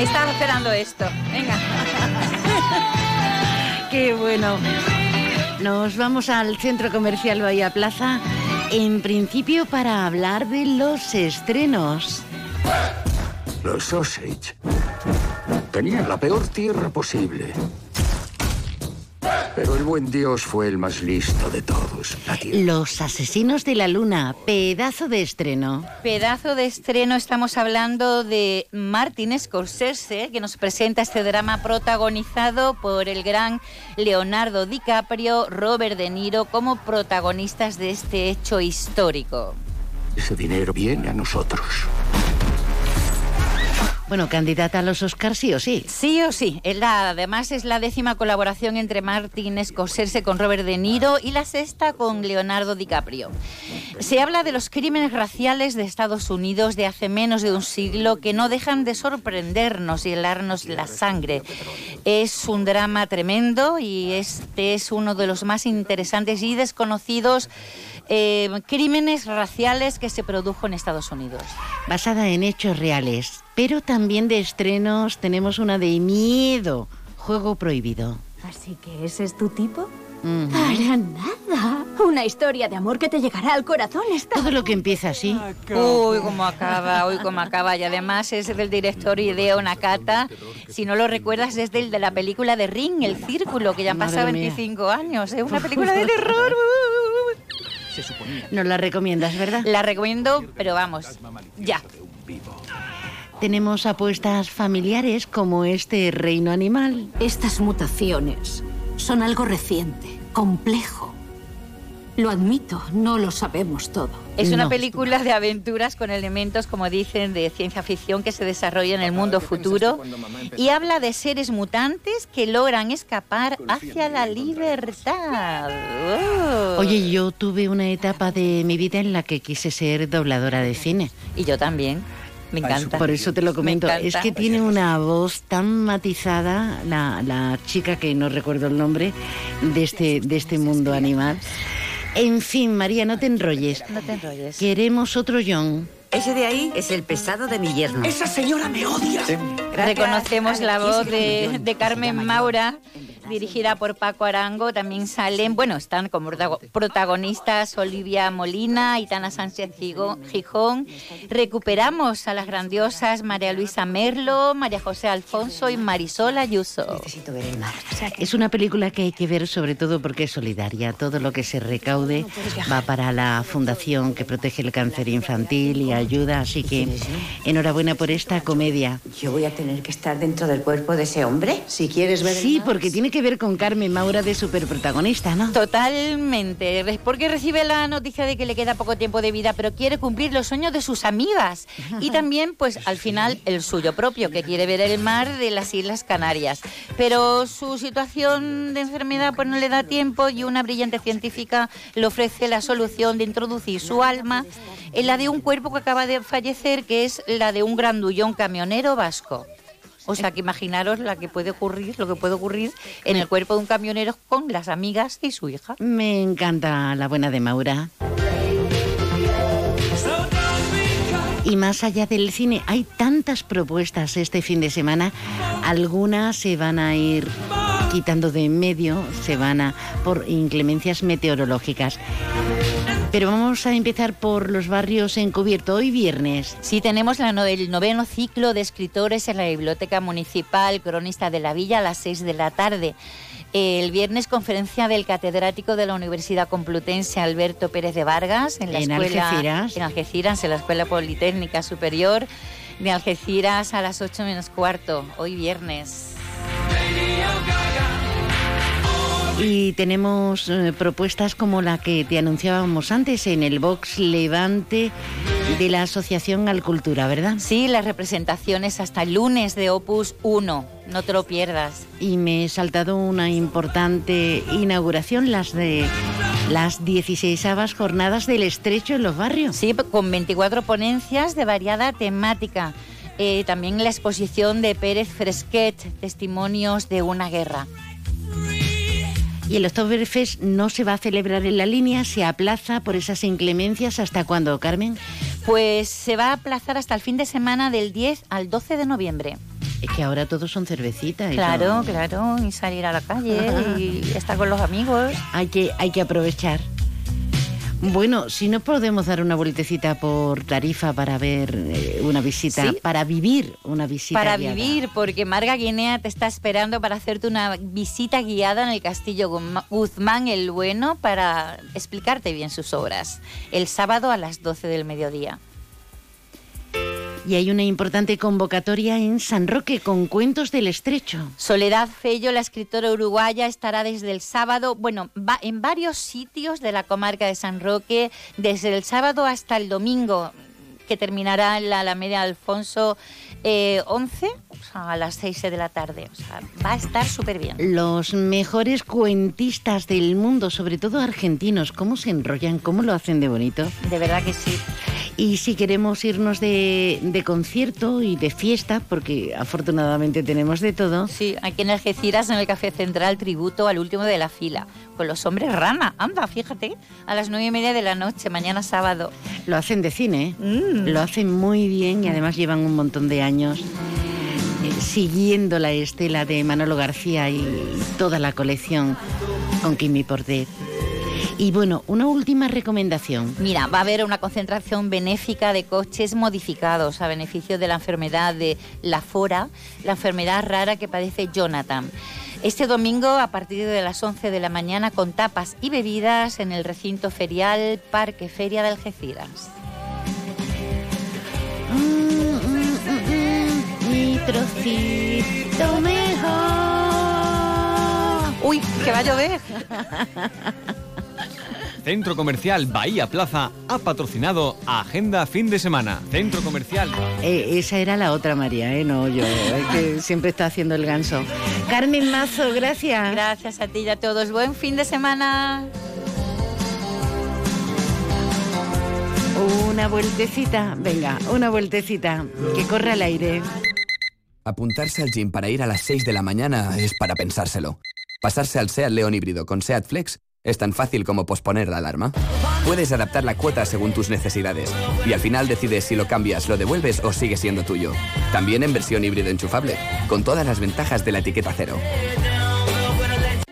S46: Estaba esperando esto. Venga.
S3: Qué bueno. Nos vamos al centro comercial Bahía Plaza, en principio para hablar de los estrenos.
S48: Los Osage tenían la peor tierra posible. Pero el buen Dios fue el más listo de todos.
S3: Los asesinos de la luna, pedazo de estreno.
S46: Pedazo de estreno, estamos hablando de Martin Scorsese, que nos presenta este drama protagonizado por el gran Leonardo DiCaprio, Robert De Niro, como protagonistas de este hecho histórico.
S48: Ese dinero viene a nosotros.
S3: Bueno, candidata a los Oscars sí o sí.
S46: Sí o sí. Además es la décima colaboración entre Martin Scorsese con Robert De Niro y la sexta con Leonardo DiCaprio. Se habla de los crímenes raciales de Estados Unidos de hace menos de un siglo que no dejan de sorprendernos y helarnos la sangre. Es un drama tremendo y este es uno de los más interesantes y desconocidos eh, crímenes raciales que se produjo en Estados Unidos.
S3: Basada en hechos reales, pero también de estrenos tenemos una de miedo, Juego Prohibido.
S49: Así que ese es tu tipo.
S3: Ujú.
S49: Para nada. Una historia de amor que te llegará al corazón. Está...
S3: Todo lo que empieza así.
S46: Uy, cómo acaba, uy, cómo acaba. Y además es del director Hideo Nakata. Si no lo recuerdas, es del de la película de Ring, El Círculo, que ya han pasado
S3: mía.
S46: 25 años. Es una película de terror.
S3: Nos la recomiendas, ¿verdad?
S46: La recomiendo, pero vamos, ya.
S3: Tenemos apuestas familiares como este reino animal.
S50: Estas mutaciones son algo reciente, complejo. Lo admito, no lo sabemos todo.
S46: Es una película de aventuras con elementos, como dicen, de ciencia ficción que se desarrolla en el mundo futuro y habla de seres mutantes que logran escapar hacia la libertad. Oh.
S3: Oye, yo tuve una etapa de mi vida en la que quise ser dobladora de cine.
S46: Y yo también. Me encanta.
S3: Por eso te lo
S46: Me
S3: comento. Es que tiene una voz tan matizada, la, la chica que no recuerdo el nombre, de este, de este mundo animal. En fin, María, no te enrolles.
S46: No te enrolles.
S3: Queremos otro John.
S51: Ese de ahí es el pesado de mi yerno.
S3: Esa
S51: señora me odia.
S46: Reconocemos la voz de, de Carmen Maura, dirigida por Paco Arango. También salen, bueno, están como protago- protagonistas Olivia Molina, Itana Sánchez Gijón. Recuperamos a las grandiosas María Luisa Merlo, María José Alfonso y Marisol Ayuso.
S3: Es una película que hay que ver sobre todo porque es solidaria. Todo lo que se recaude va para la fundación que protege el cáncer infantil y ayuda. Así que enhorabuena por esta comedia.
S51: Yo voy a tener que estar dentro del cuerpo de ese hombre. Si quieres ver. el
S3: Sí,
S51: mar.
S3: porque tiene que ver con Carmen Maura de superprotagonista, ¿no?
S46: Totalmente, porque recibe la noticia de que le queda poco tiempo de vida, pero quiere cumplir los sueños de sus amigas y también, pues al final, el suyo propio, que quiere ver el mar de las Islas Canarias. Pero su situación de enfermedad pues no le da tiempo y una brillante científica le ofrece la solución de introducir su alma en la de un cuerpo que acaba de fallecer, que es la de un grandullón camionero vasco. O sea, que imaginaros la que puede ocurrir, lo que puede ocurrir en el cuerpo de un camionero con las amigas y su hija.
S3: Me encanta la buena de Maura. Y más allá del cine, hay tantas propuestas este fin de semana. Algunas se van a ir quitando de en medio, se van a por inclemencias meteorológicas. Pero vamos a empezar por los barrios encubiertos. Hoy viernes.
S46: Sí, tenemos la no- el noveno ciclo de escritores en la Biblioteca Municipal Cronista de la Villa a las 6 de la tarde. El viernes conferencia del catedrático de la Universidad Complutense Alberto Pérez de Vargas en la
S3: En
S46: escuela
S3: Algeciras.
S46: en Algeciras, en la Escuela Politécnica Superior de Algeciras a las 8 menos cuarto, hoy viernes.
S3: Y tenemos eh, propuestas como la que te anunciábamos antes en el box Levante de la Asociación Alcultura, ¿verdad?
S46: Sí, las representaciones hasta el lunes de Opus 1, no te lo pierdas.
S3: Y me he saltado una importante inauguración, las de las 16 jornadas del estrecho en los barrios.
S46: Sí, con 24 ponencias de variada temática. Eh, también la exposición de Pérez Fresquet, Testimonios de una guerra.
S3: Y el Oktoberfest no se va a celebrar en la línea, se aplaza por esas inclemencias. ¿Hasta cuándo, Carmen?
S46: Pues se va a aplazar hasta el fin de semana del 10 al 12 de noviembre.
S3: Es que ahora todos son cervecitas. y
S46: Claro,
S3: todo.
S46: claro, y salir a la calle y estar con los amigos.
S3: Hay que, hay que aprovechar. Bueno, si no podemos dar una vueltecita por Tarifa para ver eh, una visita,
S46: Sí.
S3: para vivir una visita.
S46: Para
S3: guiada.
S46: vivir, porque Marga Guinea te está esperando para hacerte una visita guiada en el Castillo Guzmán el Bueno para explicarte bien sus obras. El sábado a las 12 del mediodía.
S3: Y hay una importante convocatoria en San Roque con cuentos del estrecho.
S46: Soledad Fello, la escritora uruguaya, estará desde el sábado, bueno, va en varios sitios de la comarca de San Roque, desde el sábado hasta el domingo. Que terminará en la Alameda Alfonso eh, 11, o sea, a las 6 de la tarde. O sea, va a estar súper bien.
S3: Los mejores cuentistas del mundo, sobre todo argentinos, ¿cómo se enrollan? ¿Cómo lo hacen de bonito?
S46: De verdad que sí.
S3: Y si queremos irnos de, de concierto y de fiesta, porque afortunadamente tenemos de todo.
S46: Sí, aquí en Algeciras, en el Café Central, tributo al último de la fila, con los hombres rana. Anda, fíjate, a las nueve y media de la noche, mañana sábado.
S3: Lo hacen de cine, ¿eh?
S46: Mm.
S3: lo hacen muy bien y además llevan un montón de años eh, siguiendo la estela de Manolo García y toda la colección con Kimi Portet. Y bueno, una última recomendación.
S46: Mira, va a haber una concentración benéfica de coches modificados a beneficio de la enfermedad de la FORA, la enfermedad rara que padece Jonathan. Este domingo a partir de las 11 de la mañana con tapas y bebidas en el recinto ferial Parque Feria de Algeciras.
S3: Mi trocito mejor.
S46: Uy, que va a llover.
S47: Centro Comercial Bahía Plaza ha patrocinado Agenda Fin de Semana. Centro Comercial.
S3: Eh, esa era la otra María, ¿eh? No yo, eh, que siempre está haciendo el ganso. Carmen Mazo, gracias.
S46: Gracias a ti y a todos. Buen fin de semana.
S3: Una vueltecita, venga, una vueltecita, que corre al aire.
S52: Apuntarse al gym para ir a las 6 de la mañana es para pensárselo. Pasarse al SEAT León híbrido con SEAT Flex es tan fácil como posponer la alarma. Puedes adaptar la cuota según tus necesidades y al final decides si lo cambias, lo devuelves o sigue siendo tuyo. También en versión híbrido enchufable, con todas las ventajas de la etiqueta cero.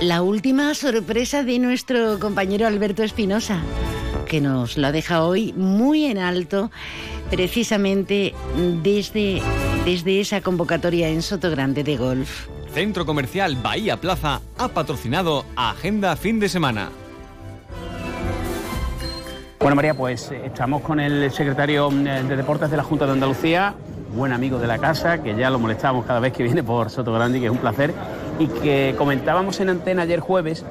S3: la última sorpresa de nuestro compañero Alberto Espinosa, que nos lo deja hoy muy en alto, precisamente desde, desde esa convocatoria en Soto Grande de golf.
S47: Centro Comercial Bahía Plaza ha patrocinado Agenda Fin de Semana.
S1: Bueno, María, pues eh, estamos con el secretario mm, de Deportes de la Junta de Andalucía, buen amigo de la casa, que ya lo molestamos cada vez que viene por Soto Grande, que es un placer, y que comentábamos en antena ayer jueves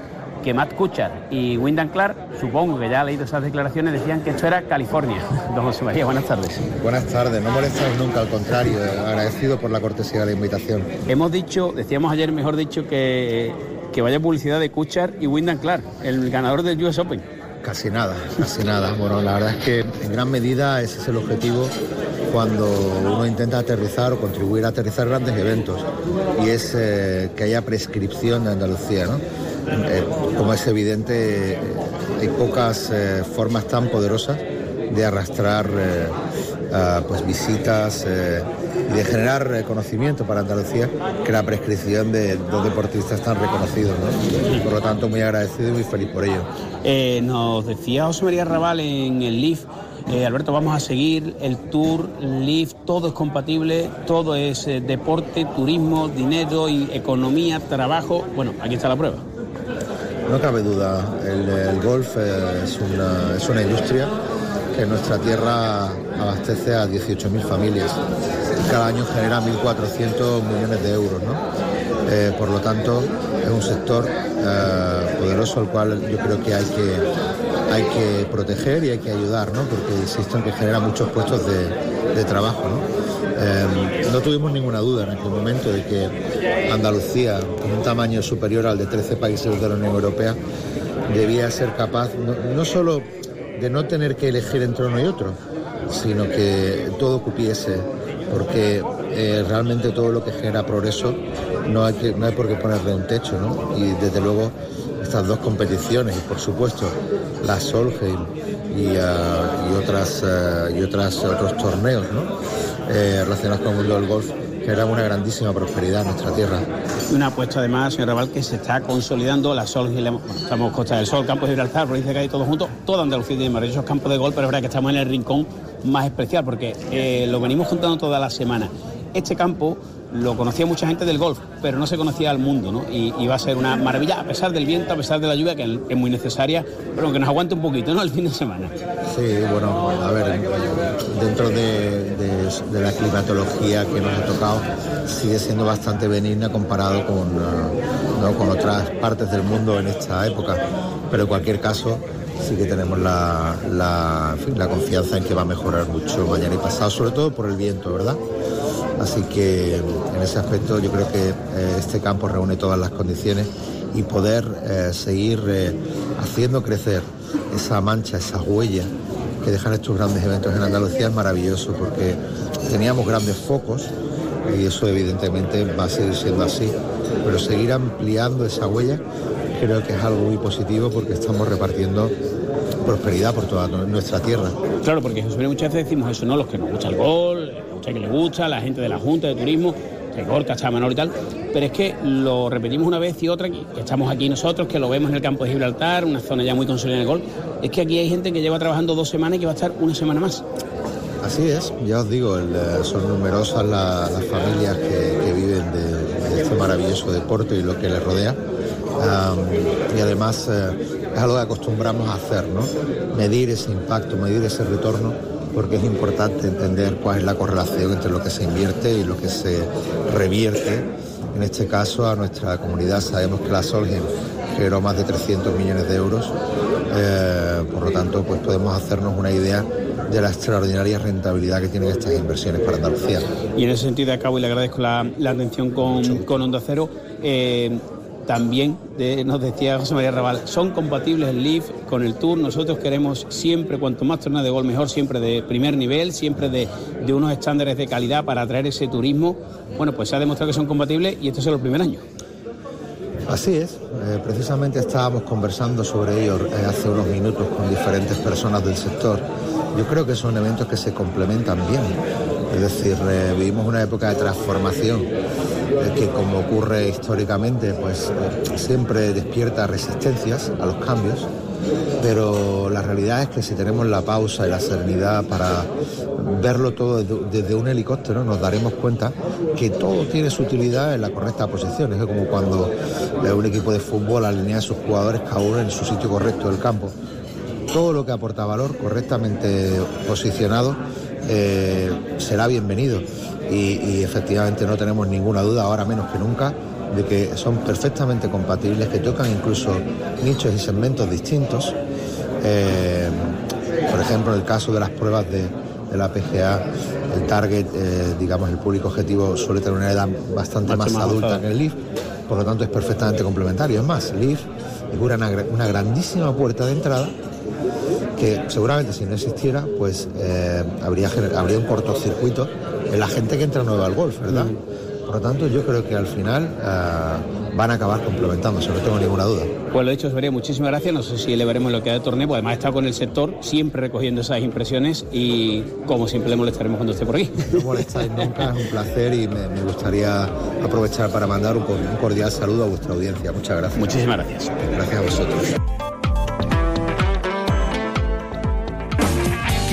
S1: que Matt Kuchar y Wyndham Clark, supongo que ya ha leído esas declaraciones, decían que esto era California. Don José María, buenas tardes.
S53: Buenas tardes, no molestas nunca, al contrario, agradecido por la cortesía de la invitación.
S1: Hemos dicho, decíamos ayer, mejor dicho, que, que vaya publicidad de Kuchar y Wyndham Clark, el ganador del US Open.
S53: Casi nada, casi nada. Bueno, la verdad es que en gran medida ese es el objetivo cuando uno intenta aterrizar o contribuir a aterrizar grandes eventos y es eh, que haya prescripción de Andalucía. ¿no? Eh, como es evidente, hay pocas eh, formas tan poderosas de arrastrar pues visitas y de generar conocimiento para Andalucía que la prescripción de dos deportistas tan reconocidos. ¿no? Por lo tanto, muy agradecido y muy feliz por ello.
S1: Eh, nos decía José María Raval en el LIF, eh, Alberto, vamos a seguir el tour, LIF, todo es compatible, todo es eh, deporte, turismo, dinero y economía, trabajo. Bueno, aquí está la prueba.
S53: No cabe duda, el, el golf eh, es una, es una industria que nuestra tierra abastece a 18.000 familias y cada año genera 1.400 millones de euros. ¿no? Eh, por lo tanto, es un sector eh, poderoso al cual yo creo que hay que, hay que proteger y hay que ayudar, ¿no? porque insisto en que genera muchos puestos de, trabajo. ¿no? Eh, no tuvimos ninguna duda en aquel momento de que Andalucía, con un tamaño superior al de 13 países de la Unión Europea, debía ser capaz no solo de no tener que elegir entre uno y otro, sino que todo cupiese, porque eh, realmente todo lo que genera progreso no hay, que, no hay por qué ponerle un techo, ¿no? Y desde luego estas dos competiciones y por supuesto la Solheim y, y otras uh, y otras otros torneos. Eh, relacionados con el mundo del golf generan una grandísima prosperidad en nuestra tierra.
S1: Una apuesta además, señor Raval, que se está consolidando la Sol, bueno, estamos Costa del Sol, Campo de Gibraltar, provincia de Cádiz, todos juntos, toda Andalucía tiene maravillosos campos de golf, pero es verdad que estamos en el rincón más especial porque eh, lo venimos juntando toda la semana. Este campo lo conocía mucha gente del golf, pero no se conocía al mundo, ¿no? Y, va a ser una maravilla, a pesar del viento, a pesar de la lluvia, que es muy necesaria, pero que nos aguante un poquito, ¿no? El fin de semana.
S53: Sí, bueno, a ver, dentro de, la climatología que nos ha tocado, sigue siendo bastante benigna comparado con, ¿no? con otras partes del mundo en esta época, pero en cualquier caso sí que tenemos la, la confianza en que va a mejorar mucho mañana y pasado, sobre todo por el viento, ¿verdad? Así que en ese aspecto yo creo que eh, este campo reúne todas las condiciones y poder eh, seguir eh, haciendo crecer esa mancha, esa huella que dejan estos grandes eventos en Andalucía es maravilloso porque teníamos grandes focos y eso evidentemente va a seguir siendo así, pero seguir ampliando esa huella creo que es algo muy positivo porque estamos repartiendo prosperidad por toda nuestra tierra.
S1: Claro, porque Jesús, muchas veces decimos eso, ¿no? Los que nos gusta el gol, que le gusta, la gente de la Junta de Turismo, que Gorka, Chamanor y tal, pero es que lo repetimos una vez y otra, que estamos aquí nosotros, que lo vemos en el campo de Gibraltar, una zona ya muy consolidada en el gol, es que aquí hay gente que lleva trabajando dos semanas y que va a estar una semana más.
S53: Así es, ya os digo, el, son numerosas la, las familias que, viven de, este maravilloso deporte y lo que le rodea. Y además eh, es algo que acostumbramos a hacer, ¿no? Medir ese impacto, medir ese retorno porque es importante entender cuál es la correlación entre lo que se invierte y lo que se revierte. En este caso, a nuestra comunidad sabemos que la Solgen generó más de 300 millones de euros, eh, por lo tanto, pues podemos hacernos una idea de la extraordinaria rentabilidad que tienen estas inversiones para Andalucía.
S1: Y en ese sentido, acabo y le agradezco la, la atención con, con Onda Cero. Eh, también nos decía José María Raval, son compatibles el Leaf con el Tour. Nosotros queremos siempre, cuanto más torneos de gol mejor, siempre de primer nivel, siempre de, de, unos estándares de calidad para atraer ese turismo. Bueno, pues se ha demostrado que son compatibles y este es el primer año.
S53: Así es, eh, precisamente estábamos conversando sobre ello eh, hace unos minutos con diferentes personas del sector. Yo creo que son eventos que se complementan bien. Es decir, eh, vivimos una época de transformación que como ocurre históricamente, pues siempre despierta resistencias a los cambios, pero la realidad es que si tenemos la pausa y la serenidad para verlo todo desde un helicóptero, nos daremos cuenta que todo tiene su utilidad en la correcta posición. Es como cuando un equipo de fútbol alinea a sus jugadores cada uno en su sitio correcto del campo. Todo lo que aporta valor correctamente posicionado eh, será bienvenido y, y, efectivamente no tenemos ninguna duda, ahora menos que nunca, de que son perfectamente compatibles, que tocan incluso nichos y segmentos distintos. Eh, por ejemplo, en el caso de las pruebas de, de la PGA, el target, eh, digamos, el público objetivo suele tener una edad bastante más, más adulta que el LIF, por lo tanto es perfectamente complementario. Es más, LIF es una, una grandísima puerta de entrada que seguramente si no existiera, pues eh, habría, habría un cortocircuito en la gente que entra nueva al golf, ¿verdad? Mm. Por lo tanto, yo creo que al final uh, van a acabar complementándose, no tengo ninguna duda.
S1: Pues lo dicho, Severía, muchísimas gracias. No sé si le veremos lo que da el torneo, pues además está con el sector, siempre recogiendo esas impresiones y como siempre le molestaremos cuando esté por aquí.
S53: No molestáis nunca, es un placer y me, me gustaría aprovechar para mandar un, un cordial saludo a vuestra audiencia. Muchas gracias.
S1: Muchísimas gracias.
S53: Gracias a vosotros.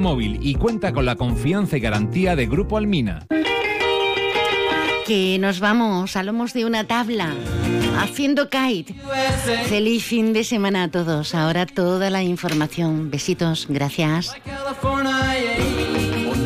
S14: Móvil y cuenta con la confianza y garantía de Grupo Almina.
S3: Que nos vamos a lomos de una tabla, haciendo kite. Feliz fin de semana a todos. Ahora toda la información. Besitos, gracias.